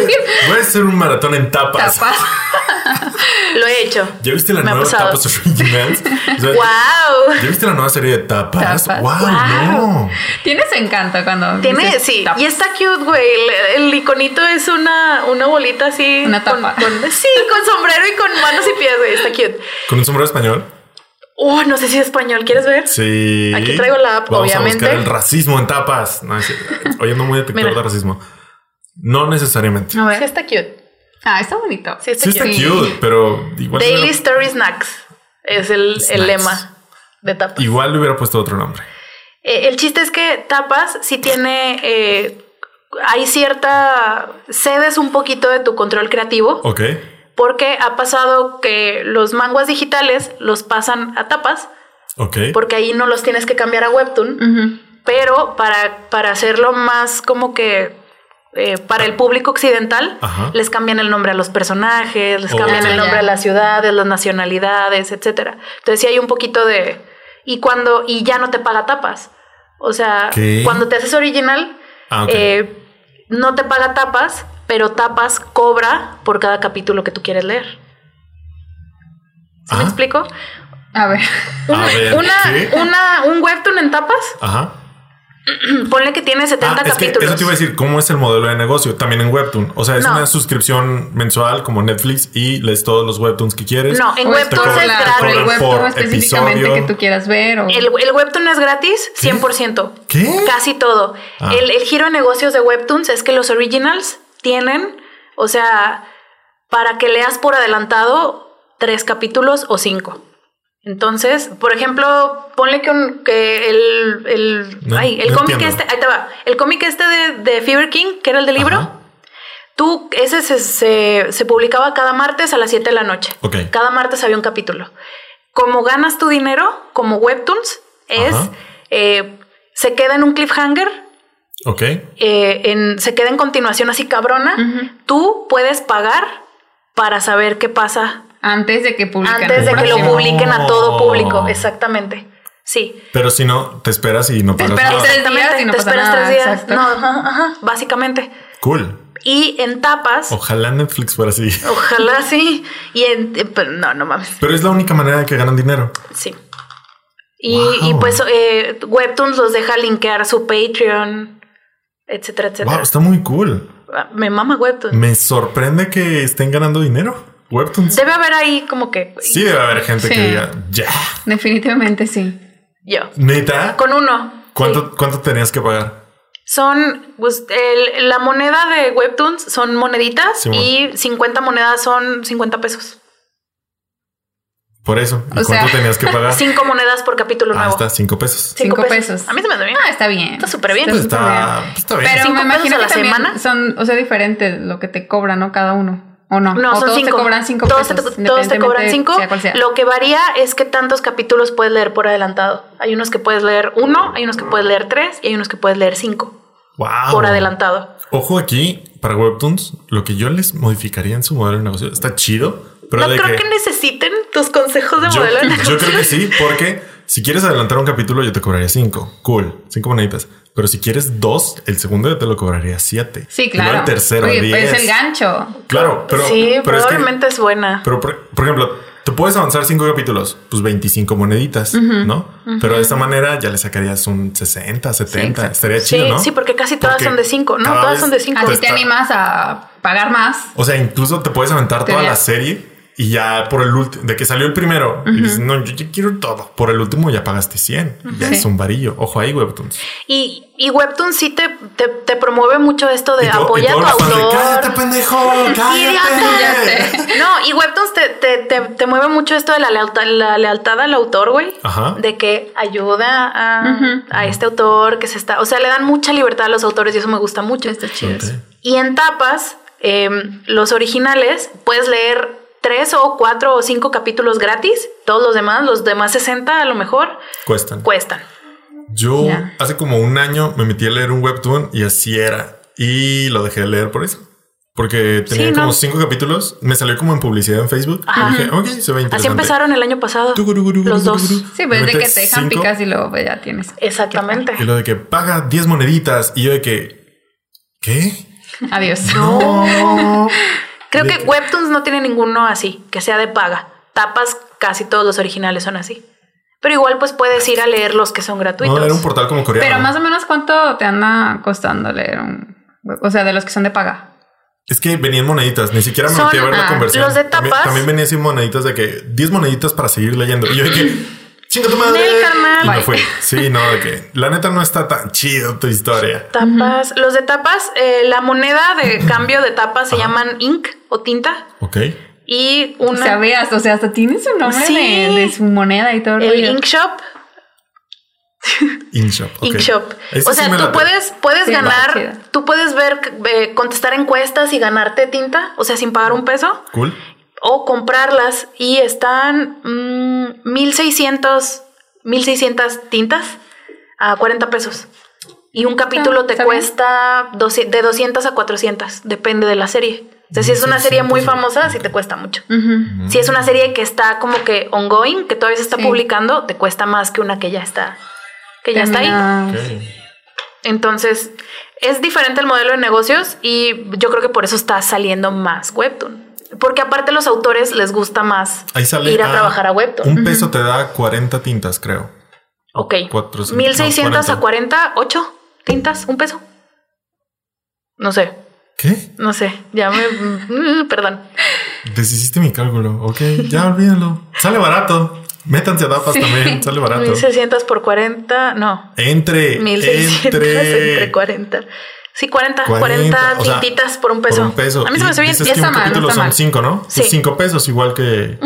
voy a hacer un maratón en tapas. Tapas. *laughs* Lo he hecho. ¿Ya viste la Me nueva. Tapas Originals? *laughs* O sea, ¡Wow! ¿Ya viste la nueva serie de tapas? Tapas. ¡Wow! Wow. No. Tienes encanto cuando. Tiene, dices sí, tapas. y está cute, güey. El, el iconito es una, una bolita así. Una con- tapa. con- sí, con sombrero y con manos y pies, güey. Está cute. ¿Con un sombrero español? Oh, no sé si es español. ¿Quieres ver? Sí. Aquí traigo la app, Vamos obviamente. a buscar el racismo en tapas. No, es cierto. Oye, no muy detector *laughs* de racismo. No necesariamente. A Sí, ver. está cute. Ah, está bonito. Sí, está Sí está cute. Sí. pero igual, Daily hubiera, Story Snacks es el, Snacks. el lema de tapas. igual le hubiera puesto otro nombre. Eh, el chiste es que Tapas sí tiene. eh, hay cierta. cedes un poquito de tu control creativo. Ok. Porque ha pasado que los manguas digitales los pasan a tapas, Ok. porque ahí no los tienes que cambiar a Webtoon. Pero para, para hacerlo más como que eh, para el público occidental, Ajá. les cambian el nombre a los personajes, les Oh. cambian el nombre a las ciudades, las nacionalidades, etcétera. Entonces sí hay un poquito de y cuando y ya no te paga tapas. O sea, ¿Qué? cuando te haces original, Ah, eh, no te paga tapas, pero tapas cobra por cada capítulo que tú quieres leer. ¿Sí me Ah. explico? A ver. Una, A ver, una, un webtoon en tapas, Ajá. *clears throat* ponle que tiene 70 Ah, es que capítulos. eso te iba a decir, ¿cómo es el modelo de negocio? También en Webtoon. O sea, es No. una suscripción mensual como Netflix y lees todos los Webtoons que quieres. No, en Webtoon es por el gratis. webtoon específicamente episodio. que tú quieras ver. O... El, el webtoon es gratis, 100%. ¿Qué? Casi todo. Ah. El, el giro de negocios de webtoons es que los originals tienen, o sea, para que leas por adelantado tres capítulos o cinco. Entonces, por ejemplo, ponle que, un- que el, el, No, ay, el no cómic entiendo. este, ahí te va, el cómic este de, de Fever King, que era el del libro, Ajá. tú, ese se, se, se publicaba cada martes a las 7 de la noche. Ok. Cada martes había un capítulo. Como ganas tu dinero, como webtoons, es, eh, se queda en un cliffhanger, Ok. eh, en, se queda en continuación así cabrona, tú puedes pagar para saber qué pasa Antes de que publiquen. antes de que lo publiquen a todo No. público. Exactamente. Sí. Pero si no, te esperas y no Te esperas nada. tres días y no te pasa esperas nada, tres días. exacto. No, ajá, ajá, básicamente. Cool. Y en tapas, Ojalá Netflix fuera así. *laughs* ojalá sí. Y en, pero no, no mames. Pero es la única manera de que ganan dinero. Sí. Y, Wow. y pues eh, Webtoons los deja linkear su Patreon, etcétera, etcétera. Wow, está muy cool. Ah, Me mama Webtoons. Me sorprende que estén ganando dinero. Webtoons. Debe haber ahí como que Sí debe haber gente Sí. que diga, ya. Definitivamente sí. yo. Neta. Con uno. ¿Cuánto, sí. ¿Cuánto tenías que pagar? Son, pues, el- la moneda de Webtoons son moneditas y 50 monedas son 50 pesos. Por eso. ¿Y O cuánto sea, tenías que pagar? *laughs* 5 monedas por capítulo Ah, nuevo. está, cinco pesos. Cinco Cinco pesos. A mí se me hace bien. Ah, está bien. Está súper bien. Pues súper está, bien. está bien. Pero ¿Cinco me pesos imagino a la que semana? son, o sea, diferente lo que te cobran, ¿no? Cada uno. ¿O no? No, o son todos cinco. te cobran cinco todos, pesos. te, todos te cobran cinco. sea cual sea. Lo que varía es que tantos capítulos puedes leer por adelantado. Hay unos que puedes leer uno, hay unos que puedes leer tres y hay unos que puedes leer cinco Wow. por adelantado. Ojo aquí, para Webtoons, lo que yo les modificaría en su modelo de negocio está chido, pero no creo que, que... necesiten tus consejos de yo, modelo *laughs* yo creo que sí, porque si quieres adelantar un capítulo, yo te cobraría cinco. Cool, cinco moneditas. Pero si quieres dos, el segundo yo te lo cobraría siete. Sí, Y luego claro. el tercero, Oye, diez. pues el gancho. Claro, pero. sí, pero es que- probablemente es, buena. Pero, por, por ejemplo, te puedes avanzar cinco capítulos, pues 25 moneditas, ¿no? Pero de esta manera ya le sacarías un 60, 70. exacto. Estaría Sí, chido, ¿no? sí, porque casi todas Porque son de cinco. No, todas son de cinco. Así te animas a pagar más. O sea, incluso te puedes aventar Te toda la serie y ya por el último, de que salió el primero, y dices, no, yo, yo quiero todo. Por el último ya pagaste 100. Ya Sí. es un varillo. Ojo ahí, Webtoons. Y, y Webtoon sí te, te, te promueve mucho esto de Y to- y apoya a tu fans de, autor. cállate, pendejo, *laughs* cállate. No, y Webtoons te, te, te, te mueve mucho esto de la lealtad, la lealtad al autor, güey. Ajá. De que ayuda a, a este autor que se está. O sea, le dan mucha libertad a los autores y eso me gusta mucho. Está chido. Y en tapas, eh, los originales, puedes leer tres o cuatro o cinco capítulos gratis. Todos los demás, los demás 60 a lo mejor, Cuestan. cuestan. Yo Ya. hace como un año me metí a leer un webtoon y así era. Y lo dejé de leer por eso. Porque tenía Sí, como no. cinco capítulos. Me salió como en publicidad en Facebook. Ajá. Y dije, ok, se ve interesante. Así empezaron el año pasado. Los dos. Sí, pues Me de que te dejan cinco, picas y luego pues, ya tienes. Exactamente. Y lo de que paga 10 moneditas. Y yo de que, ¿qué? *laughs* Adiós. No. *laughs* Creo De que Webtoons no tiene ninguno así, que sea de paga. Tapas, casi todos los originales son así. Pero igual pues puedes ir a leer los que son gratuitos. No, era un portal como coreano. Pero más o menos cuánto te anda costando leer un... O sea, de los que son de paga. Es que venían moneditas, ni siquiera me Son- metí a ver la ah, conversión. los de También- tapas. También, venía así moneditas de que 10 moneditas para seguir leyendo. Y yo que, chinga tu madre. Nel, carnal. Y me Bye. fui. Sí, no, de que la neta no está tan chido tu historia. Tapas, los de tapas, eh, la moneda de cambio de tapas se Ajá. llaman ink o tinta. Ok. Y O una, sea, veas, o sea, hasta tiene su nombre Sí. de, de su moneda y todo. el el rollo. ink shop. InShop. ok. Inkshop. Ese O sí sea, tú puedes, puedes Sí, ganar, tú puedes ver, eh, contestar encuestas y ganarte tinta, o sea, sin pagar un peso, Cool. O comprarlas y están mm, 1600, 1600 tintas a 40 pesos. Y un capítulo te cuesta 200 de 200 a 400, depende de la serie. O sea, si es una serie muy 1600. famosa, sí te cuesta mucho. Si es una serie que está como que ongoing, que todavía se está Sí. publicando, te cuesta más que una que ya está, que ya está ahí. Entonces, es diferente el modelo de negocios y yo creo que por eso está saliendo más Webtoon. Porque aparte a los autores les gusta más Ahí sale. ir a ah, trabajar a Webtoon. Un peso te da 40 tintas, creo. Ok. Cuatrocientos- 1600 no, a 40, 8 tintas, un peso. No sé, ¿Qué? no sé. Ya me. mm, *laughs* Perdón. Deshiciste mi cálculo. Ok, ya olvídalo. Sale barato. Métanse a Dapas Sí. también. *laughs* Sale barato. 1600 por 40, no. Entre. 1600 entre, Entre. 40. Sí, 40, 40, 40, o sea, tintitas por un Por peso. un peso. A mí se Y me hace bien. que está mal, está son mal. 5, ¿no? Sí. 5 pesos, igual que.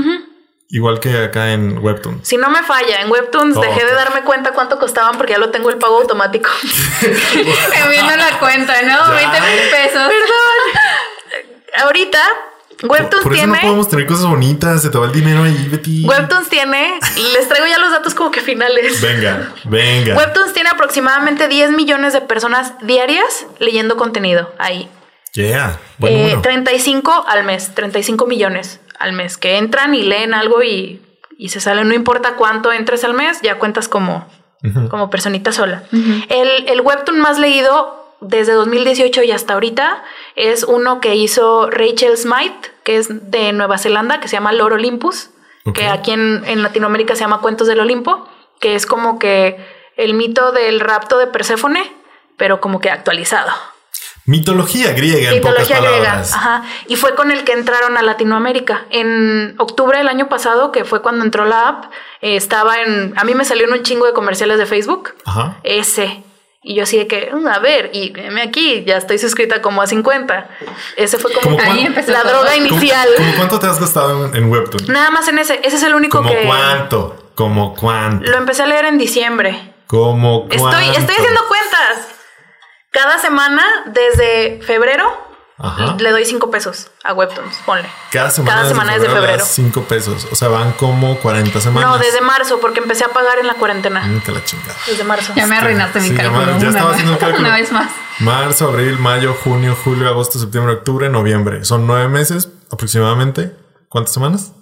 Igual que acá en Webtoon. Si no me falla, en Webtoons Oh, dejé de ok. darme cuenta cuánto costaban porque ya lo tengo el pago automático. *laughs* *laughs* Viendo la cuenta, ¿no? Ya. 20 mil pesos. *laughs* Ahorita, Webtoons Por eso tiene. no podemos tener cosas bonitas. Se te va el dinero ahí, Betty. Webtoons tiene. Les traigo ya los datos como que finales. Venga, venga. Webtoons tiene aproximadamente 10 millones de personas diarias leyendo contenido ahí. Yeah. Buen Eh, número. 35 al mes, 35 millones al mes que entran y leen algo y, y se salen. No importa cuánto entres al mes, ya cuentas como, Ujú. como personita sola. el, el webtoon más leído desde 2018 y hasta ahorita es uno que hizo Rachel Smythe, que es de Nueva Zelanda, que se llama Lord Olympus, que aquí en, en Latinoamérica se llama Cuentos del Olimpo, que es como que el mito del rapto de Perséfone, pero como que actualizado. Mitología griega, en Mitología pocas griega. palabras. Ajá. Y fue con el que entraron a Latinoamérica. En octubre del año pasado, que fue cuando entró la app, eh, estaba en. A mí me salió en un chingo de comerciales de Facebook. Ajá. Ese. Y yo así de que, "Mm, a ver, y veme aquí, ya estoy suscrita como a 50. Ese fue como, ¿Cómo Ahí empezó la todo. droga ¿Cómo- inicial. ¿Cómo cuánto te has gastado en, en Webtoon? Nada más en ese. Ese es el único ¿Como que. cuánto? ¿Como cuánto? Lo empecé a leer en diciembre. ¿Como cuánto? Estoy, estoy haciendo cuentas. Cada semana, desde febrero, Ajá. le doy 5 pesos a Webtoons. Ponle. Cada semana, Cada semana es de febrero. 5 pesos. O sea, van como 40 semanas. No, desde marzo, porque empecé a pagar en la cuarentena. Mm, que la chingada. Desde marzo. Ya me arruinaste Sí, mi ya cálculo. me- ya una estaba vez- haciendo *laughs* cálculo. Una vez más. Marzo, abril, mayo, junio, julio, agosto, septiembre, octubre, noviembre. Son nueve meses aproximadamente. ¿Cuántas semanas?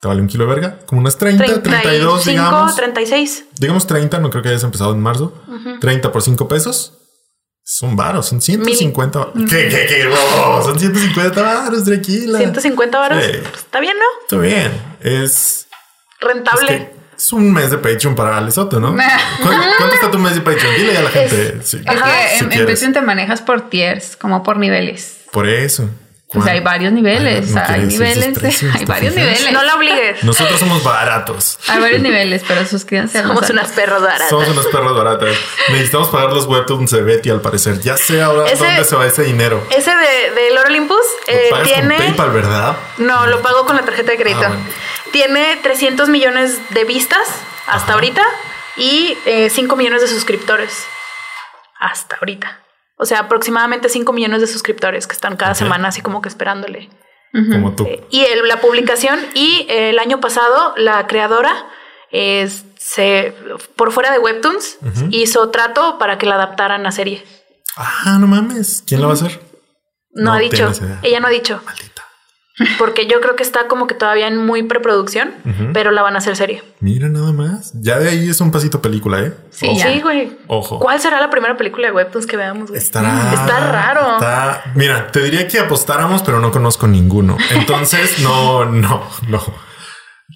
¿Te vale un kilo de verga? Como unas 30, 32, 35, digamos. 36. Digamos 30, no creo que hayas empezado en marzo. 30 por 5 pesos. Son varos, son 150. va- ¿Qué, qué, qué? No, son 150 varos, tranquila. 150 varos. Sí. Pues, está bien, ¿no? Está bien. Es, es, Rentable. que es un mes de Patreon para Lesoto, ¿no? *laughs* ¿Cuánto, cuánto está tu mes de Patreon? Dile a la gente. Es que si en, en. Patreon te manejas por tiers, como por niveles. Por eso. O sea, hay varios niveles. Ay, no hay niveles. precios, *laughs* hay ¿te varios fijas? niveles. No la obligues. Nosotros somos baratos. Hay varios niveles, pero suscríbanse a Somos unas perros baratas. Somos unos perros baratos. Necesitamos pagar los webtoons de Betty al parecer. Ya sé ahora Ese- dónde se va ese dinero. Ese de, de Lord Olympus Lo eh, pagas tiene. con PayPal, ¿verdad? No, lo pago con la tarjeta de crédito. Ah, bueno. Tiene 300 millones de vistas hasta Ajá. ahorita y eh, 5 millones de suscriptores hasta ahorita. O sea, aproximadamente 5 millones de suscriptores que están cada semana así como que esperándole. Como tú. Eh, y el- la publicación y eh, el año pasado la creadora es- se por fuera de Webtoons hizo trato para que la adaptaran a serie. Ah, no mames. ¿Quién lo va a hacer? No, No ha dicho. Ella no ha dicho. Maldita. Porque yo creo que está como que todavía en muy preproducción, pero la van a hacer serie. Mira nada más. Ya de ahí es un pasito película, ¿eh? Sí, Ojo. Sí, güey. Ojo. ¿Cuál será la primera película de Webtoons que veamos, güey? Estará. Está raro. está- Mira, te diría que apostáramos, pero no conozco ninguno. Entonces, no, no, no.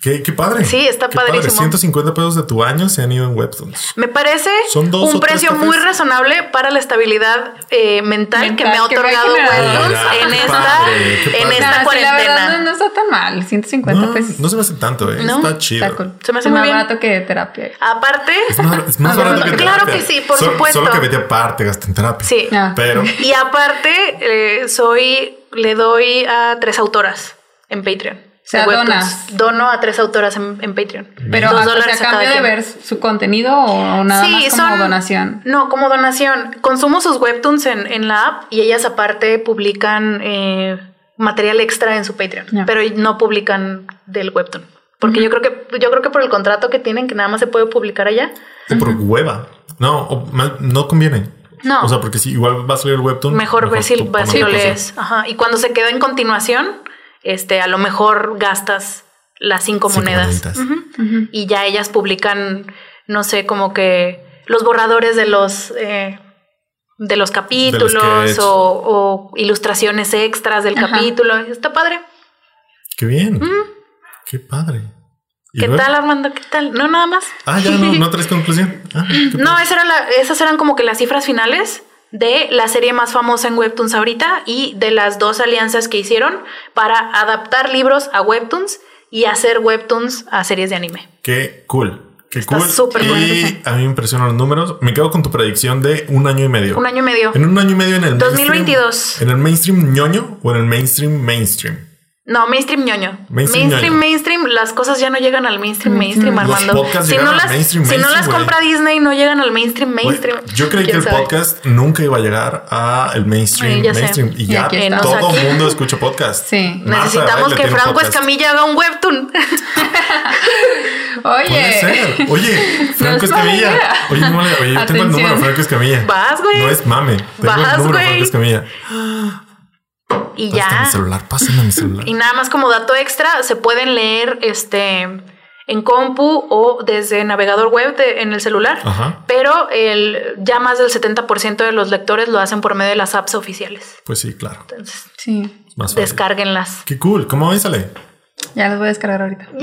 Qué, qué padre. Sí, está Qué padre. padrísimo. 150 pesos de tu año se han ido en Webtoons. Me parece Son dos o un precio muy razonable para la estabilidad eh, mental, que Mental me ha que me ha otorgado. Webtoons Mira, en qué esta, padre, qué en padre. esta No, sí, la cuarentena. verdad no, no está tan mal. 150 No, pesos. no se me hace tanto, ¿eh? No, está chido. Está cool. Se me hace Es muy más bien. barato que terapia. Aparte, Es más, es más Ah, *laughs* barato que claro terapia. que sí, por Sol- supuesto. Solo que vete aparte, gasta en terapia. sí. Ah. Pero Y aparte, eh, soy, le doy a tres autoras en Patreon. Sea, donas. Dono a tres autoras en, en Patreon. Pero Dos a, o sea, dólares a cambio de quien. ver su contenido o nada Sí, más como son- donación. No, como donación. Consumo sus webtoons en, en la app y ellas aparte publican eh, material extra en su Patreon, pero no publican del webtoon. Porque yo creo que yo creo que por el contrato que tienen que nada más se puede publicar allá. O por hueva. No, o mal- no conviene. No. O sea, porque si igual va a salir el webtoon. Mejor ver si, tú pon si lo lees. Ajá. Y cuando se queda en continuación, este, a lo mejor gastas las cinco, Cinco monedas. Y ya ellas publican, no sé, como que los borradores de los eh, de los capítulos o, o ilustraciones extras del Ajá. capítulo. Está padre. Qué bien. Qué padre. ¿Y ¿Qué luego? tal, Armando? ¿Qué tal? No, nada más. Ah, ya no, *laughs* no traes conclusión. Ah, No, padre. esa era la- esas eran como que las cifras finales de la serie más famosa en Webtoons ahorita y de las dos alianzas que hicieron para adaptar libros a Webtoons y hacer Webtoons a series de anime. Qué cool. Qué Está cool. súper y a mí me impresionan los números. Me quedo con tu predicción de un año y medio. Un año y medio. En un año y medio en el 2022. mainstream- ¿En el mainstream ñoño o en el mainstream mainstream? No, mainstream ñoño. Mainstream Mainstream, ñoño. mainstream, las cosas ya no llegan al mainstream, mainstream, Armando. podcasts si llegan no al las, mainstream, si no mainstream, las güey. compra Disney, no llegan al mainstream, mainstream. Yo creí que ¿Quién el sabe? podcast nunca iba a llegar a el mainstream, sé. mainstream. Y ya todo el mundo escucha podcast. Sí. Marta Necesitamos que Franco podcast. Escamilla haga un webtoon. *laughs* Puede Oye. ser. Oye, *laughs* Franco Escamilla. Oye, no oye, yo tengo el número de Franco Escamilla. Vas, güey. No es mame. Tengo Vas, el número de güey. Franco Escamilla. Y ya. mi celular, pásame mi celular. *laughs* Y nada más como dato extra, se pueden leer este en compu o desde navegador web de- en el celular, Ajá. pero el, ya más del 70% de los lectores lo hacen por medio de las apps oficiales. Pues sí, claro. Entonces, Sí. Más fácil. descárguenlas. Qué cool. ¿Cómo sale? Ya los voy a descargar ahorita. Me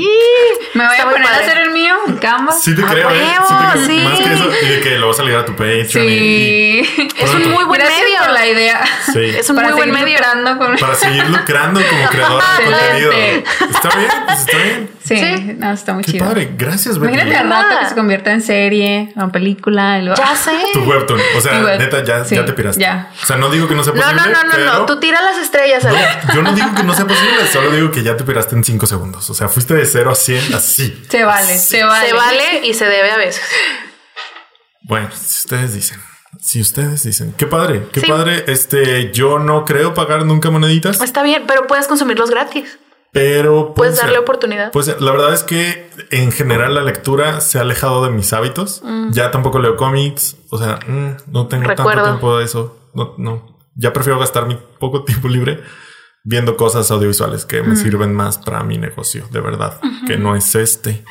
voy Está a poner a padre. hacer el mío en Canva. Sí te ¡A creo, ¿eh? Sí huevo! te creo. Sí. Más que eso, y de que lo vas a ligar a tu Patreon. y- Sí. Es un muy buen Gracias medio. por la idea. Sí. *laughs* Es un Para muy buen medio. lucrando con- *laughs* Para seguir lucrando como creador de contenido. Está bien, pues está bien. Sí, Sí. no, está muy Qué chido. padre. Gracias, Betty. Imagínate al rato que se convierta en serie o en película. Y luego... Ya sé. Tu webtoon. O sea, web- neta, ya, sí, ya te piraste. ya. O sea, no digo que no sea No, posible. no, no, no, pero... no. Tú tira las estrellas, No, yo no digo que no sea posible, solo digo que ya te piraste en 5 segundos. O sea, fuiste de 0 a 100 así. Se vale, se vale. Se vale y se debe a veces. Bueno, si ustedes dicen. Si ustedes dicen. Qué padre, qué Sí. padre. Este, yo no creo pagar nunca moneditas, Está bien, pero puedes consumirlos gratis. pero Puedes puede darle ser. oportunidad. Pues la verdad es que en general la lectura se ha alejado de mis hábitos. Ya tampoco leo cómics. O sea, mm, no tengo Recuerdo. tanto tiempo de eso. No, no. Ya prefiero gastar mi poco tiempo libre viendo cosas audiovisuales que me sirven más para mi negocio, de verdad, que no es este.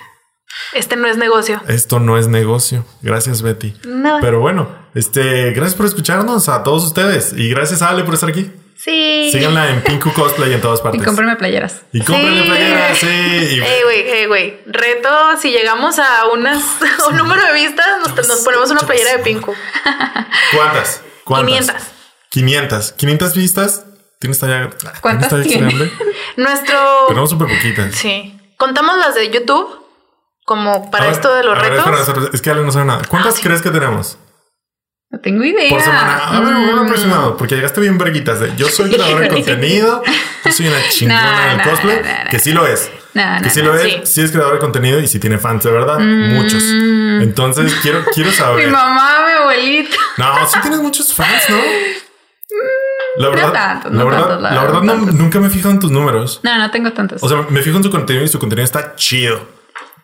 Este no es negocio. Esto no es negocio. Gracias, Betty. Nada. Pero bueno, este, gracias por escucharnos a todos ustedes y gracias a Ale por estar aquí. Sí. Síganla en Pinku *laughs* Cosplay en todas Y partes. cómprenme playeras. Y cómprenle Sí. playeras, sí. Y- Ey, güey, ey, güey. Reto, si llegamos a unas, *laughs* un número de vistas, nos, nos ponemos una playera de Pinku. ¿Cuántas? ¿Cuántas? 500. 500. 500 vistas. ¿Tienes talla? ¿Cuántas ¿tienes talla tiene? grande? *laughs* Nuestro. Tenemos súper poquitas. Sí. Contamos las de YouTube como para ver, esto de los a ver, retos. espera, es que Ale no sabe nada. ¿Cuántas crees que tenemos? No tengo idea. Por semana. A ver, Mm. aproximado, porque llegaste bien verguitas de yo soy creador de *laughs* contenido, yo soy una chingona del nah, cosplay, nah, nah, que sí lo es. Que sí lo es, sí. sí es creador de contenido y sí tiene fans de verdad, muchos. Entonces quiero, quiero Mi saber. mamá, mi abuelita. No, sí tienes muchos fans, ¿no? La verdad, tantos, la no verdad, tantos, la la verdad, verdad no- nunca me he fijado en tus números. No, no tengo tantos. O sea, me fijo en su contenido y su contenido está chido.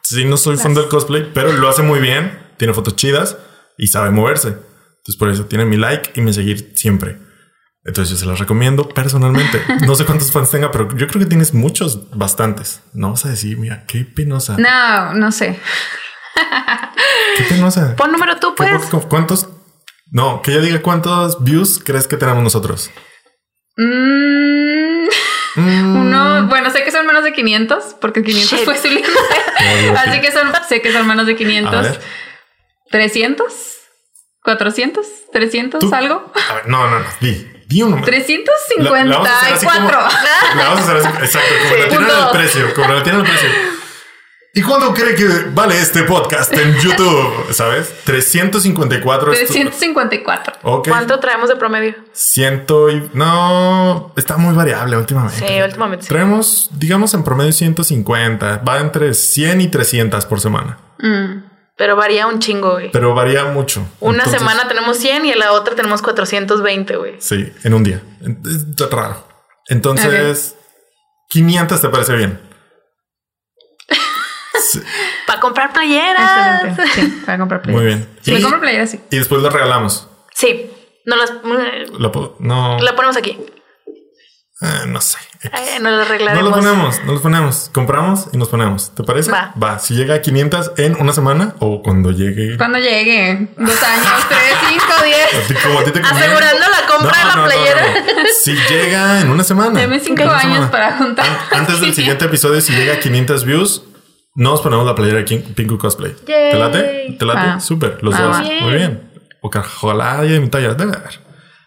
Sí, no soy fan del cosplay, pero lo hace muy bien. Tiene fotos chidas y sabe moverse. Entonces, por eso tiene mi like y me seguir siempre. Entonces, yo se las recomiendo personalmente. *laughs* No sé cuántos fans tenga, pero yo creo que tienes muchos, bastantes. No vas a decir, mira, qué penosa. no, no sé. Qué penosa. Pon número tú, ¿Qué- pues. cu- ¿Cuántos? No, que ella diga cuántos views crees que tenemos nosotros. Mm, *laughs* Uno, bueno, sé que son menos de 500, porque 500 Shit. fue su límite. *laughs* Así sí. que son, sé que son menos de A 500. ver. 300, 400, 300, ¿Tú? algo. A ver, no, no, no. Di, di un número. La- la vamos a hacer así como- 354. La vamos a hacer así, exacto, como la tienen al precio, como la tienen al precio. ¿Y cuánto cree que vale este podcast en YouTube? *laughs* ¿Sabes? 354. estu- 354. Ok. ¿Cuánto traemos de promedio? Ciento y... No, está muy variable últimamente. Sí, últimamente sí. Traemos, digamos, en promedio 150. Va entre 100 y 300 por semana. Mm. Pero varía un chingo, güey. Pero varía mucho. Una Entonces, semana tenemos 100 y en la otra tenemos 420, güey. Sí, en un día. Es raro. Entonces, 500 te parece bien. Sí, Para comprar playeras. Excelente. Sí, para comprar playeras. muy bien. Si Y, me compro playeras, sí. y después lo regalamos. Sí. No las. Lo no, La ponemos aquí. eh, no sé. Eh, nos las No arreglaremos. los ponemos, no los ponemos. Compramos y nos ponemos. ¿Te parece? Va. Si llega a 500 en una semana o cuando llegue. Cuando llegue, dos años, tres, cinco, a diez. ti- como a ti te conviene. Asegurando la compra de la playera. Si llega en una semana. Deme cinco años semana. para juntar. An- Antes del siguiente episodio, si llega a 500 views, nos ponemos la playera aquí en Pinku Cosplay. ¿Te late? ¿Te late? Va. Súper, los Va, dos. va. Muy bien. O haya de mi talla. Debe haber.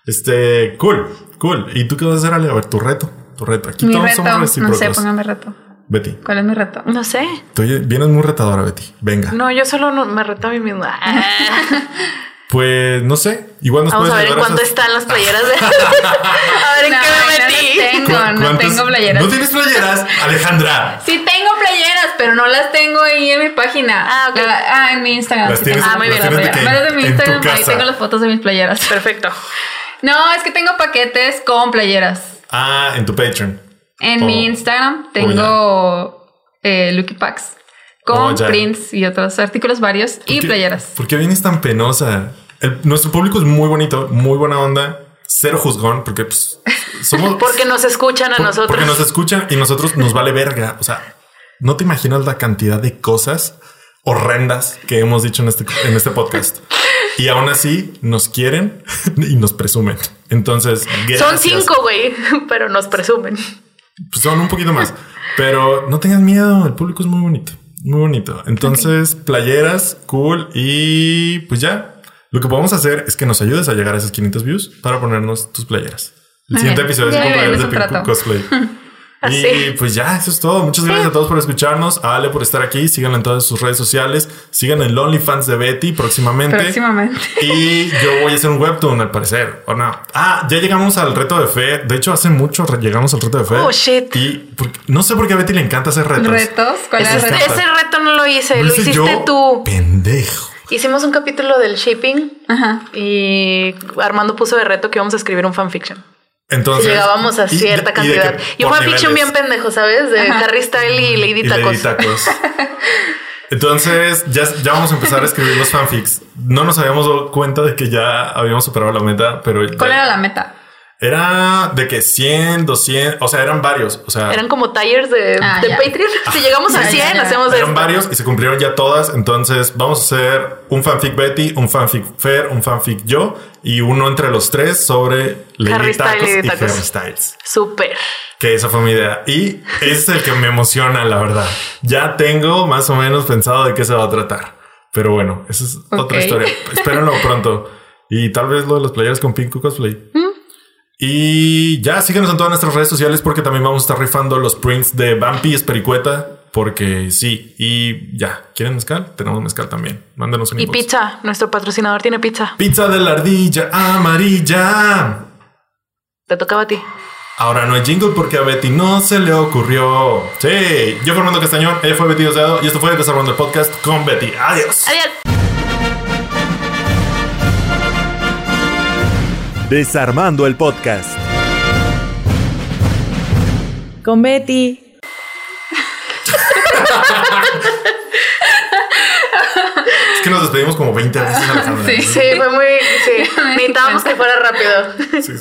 Este, cool, cool. ¿Y tú qué vas a hacer, Ale? A ver, tu reto, tu reto. Aquí Mi todos reto, somos no recíprocos. sé, póngame reto. Betty, ¿Cuál es mi reto? No sé. tú vienes muy retadora, Betty. Venga. No, yo solo no- me reto a mí misma. *laughs* Pues no sé. Igual nos Vamos a ver en cuánto esas- están las playeras. De... *laughs* *laughs* a ver en No, qué me no metí. las tengo, ¿Cu- no tengo playeras. ¿No tienes playeras, Alejandra? *laughs* Sí tengo playeras, pero no las tengo ahí en mi página. Ah, ok. La- ah, en mi Instagram. Las sí tienes- tengo Ah, muy bien, las tienes de que en mi en tu Instagram, ahí tengo las fotos de mis playeras. Perfecto. No, es que tengo paquetes con playeras. Ah, en tu Patreon. En Oh. mi Instagram tengo eh, Lucky Packs con Oh, prints y otros artículos varios y ¿Por qué- playeras. ¿Por qué vienes tan penosa? El- nuestro público es muy bonito, muy buena onda, cero juzgón, porque pues, somos. *laughs* Porque nos escuchan a por- nosotros. Porque nos escuchan y nosotros nos vale verga. O sea, no te imaginas la cantidad de cosas horrendas que hemos dicho en este, en este podcast. Y aún así nos quieren *laughs* y nos presumen. Entonces, Son gracias. cinco, güey, *laughs* pero nos presumen. Pues son un poquito más. Pero no tengas miedo, el público es muy bonito. Muy bonito. Entonces, playeras, cool. Y pues ya. Lo que podemos hacer es que nos ayudes a llegar a esos 500 views para ponernos tus playeras. El Muy siguiente bien. episodio es con playeras de trato. Cosplay. *laughs* Así. Y pues ya, eso es todo. Muchas gracias a todos por escucharnos. A Ale por estar aquí. Síganla en todas sus redes sociales. Sigan el OnlyFans de Betty próximamente. Próximamente. Y yo voy a hacer un webtoon al parecer, ¿o no? Ah, ya llegamos al reto de fe. De hecho, hace mucho llegamos al reto de fe. Oh, shit. Y por- no sé por qué a Betty le encanta hacer retos. ¿Retos? ¿Cuál Ese, es el Ese- reto? ese reto no lo hice, Lo lo hice hiciste yo, tú. Pendejo. Hicimos un capítulo del shipping Ajá. y Armando puso de reto que íbamos a escribir un fanfiction. Entonces. Llegábamos a y- cierta y cantidad. que Y un fanfiction bien pendejo, ¿sabes? De Ajá. Harry Style y Lady Y Tacos. Lady Tacos. *laughs* Entonces, ya, ya vamos a empezar a escribir los fanfics. No nos habíamos dado cuenta de que ya habíamos superado la meta, pero. ¿Cuál ya- era la meta? Era de que 100, 200, o sea, eran varios. O sea, Eran como tires de, Ah, de. Patreon. *laughs* Si llegamos a Ya, 100, ya, ya. hacemos Eran esto. varios y se cumplieron ya todas. Entonces vamos a hacer un fanfic Betty, un fanfic Fer, un fanfic yo y uno entre los tres sobre Lady Harry Styles, y. Harry Styles. Súper. Que esa fue mi idea. Y ese es el que me emociona, la verdad. Ya tengo más o menos pensado de qué se va a tratar. Pero bueno, esa es otra historia. *laughs* Espérenlo pronto. Y tal vez lo de los playeras con Pink Cosplay. Y ya síguenos en todas nuestras redes sociales porque también vamos a estar rifando los prints de Bumpy Espericueta. Porque sí, y ya, ¿quieren mezcal? Tenemos mezcal también. Mándenos un Y inbox. pizza. Nuestro patrocinador tiene pizza. Pizza de la ardilla amarilla. Te tocaba a ti. Ahora no hay jingle porque a Betty no se le ocurrió. Sí, yo Fernando Castañón, ella fue Betty Diosdado y esto fue Desarrollando el Podcast con Betty. Adiós. Adiós. Desarmando el podcast. Con Betty. Es que nos despedimos como 20 veces. Sí. Sí, fue muy. Sí. *laughs* Necesitábamos que fuera rápido. Sí.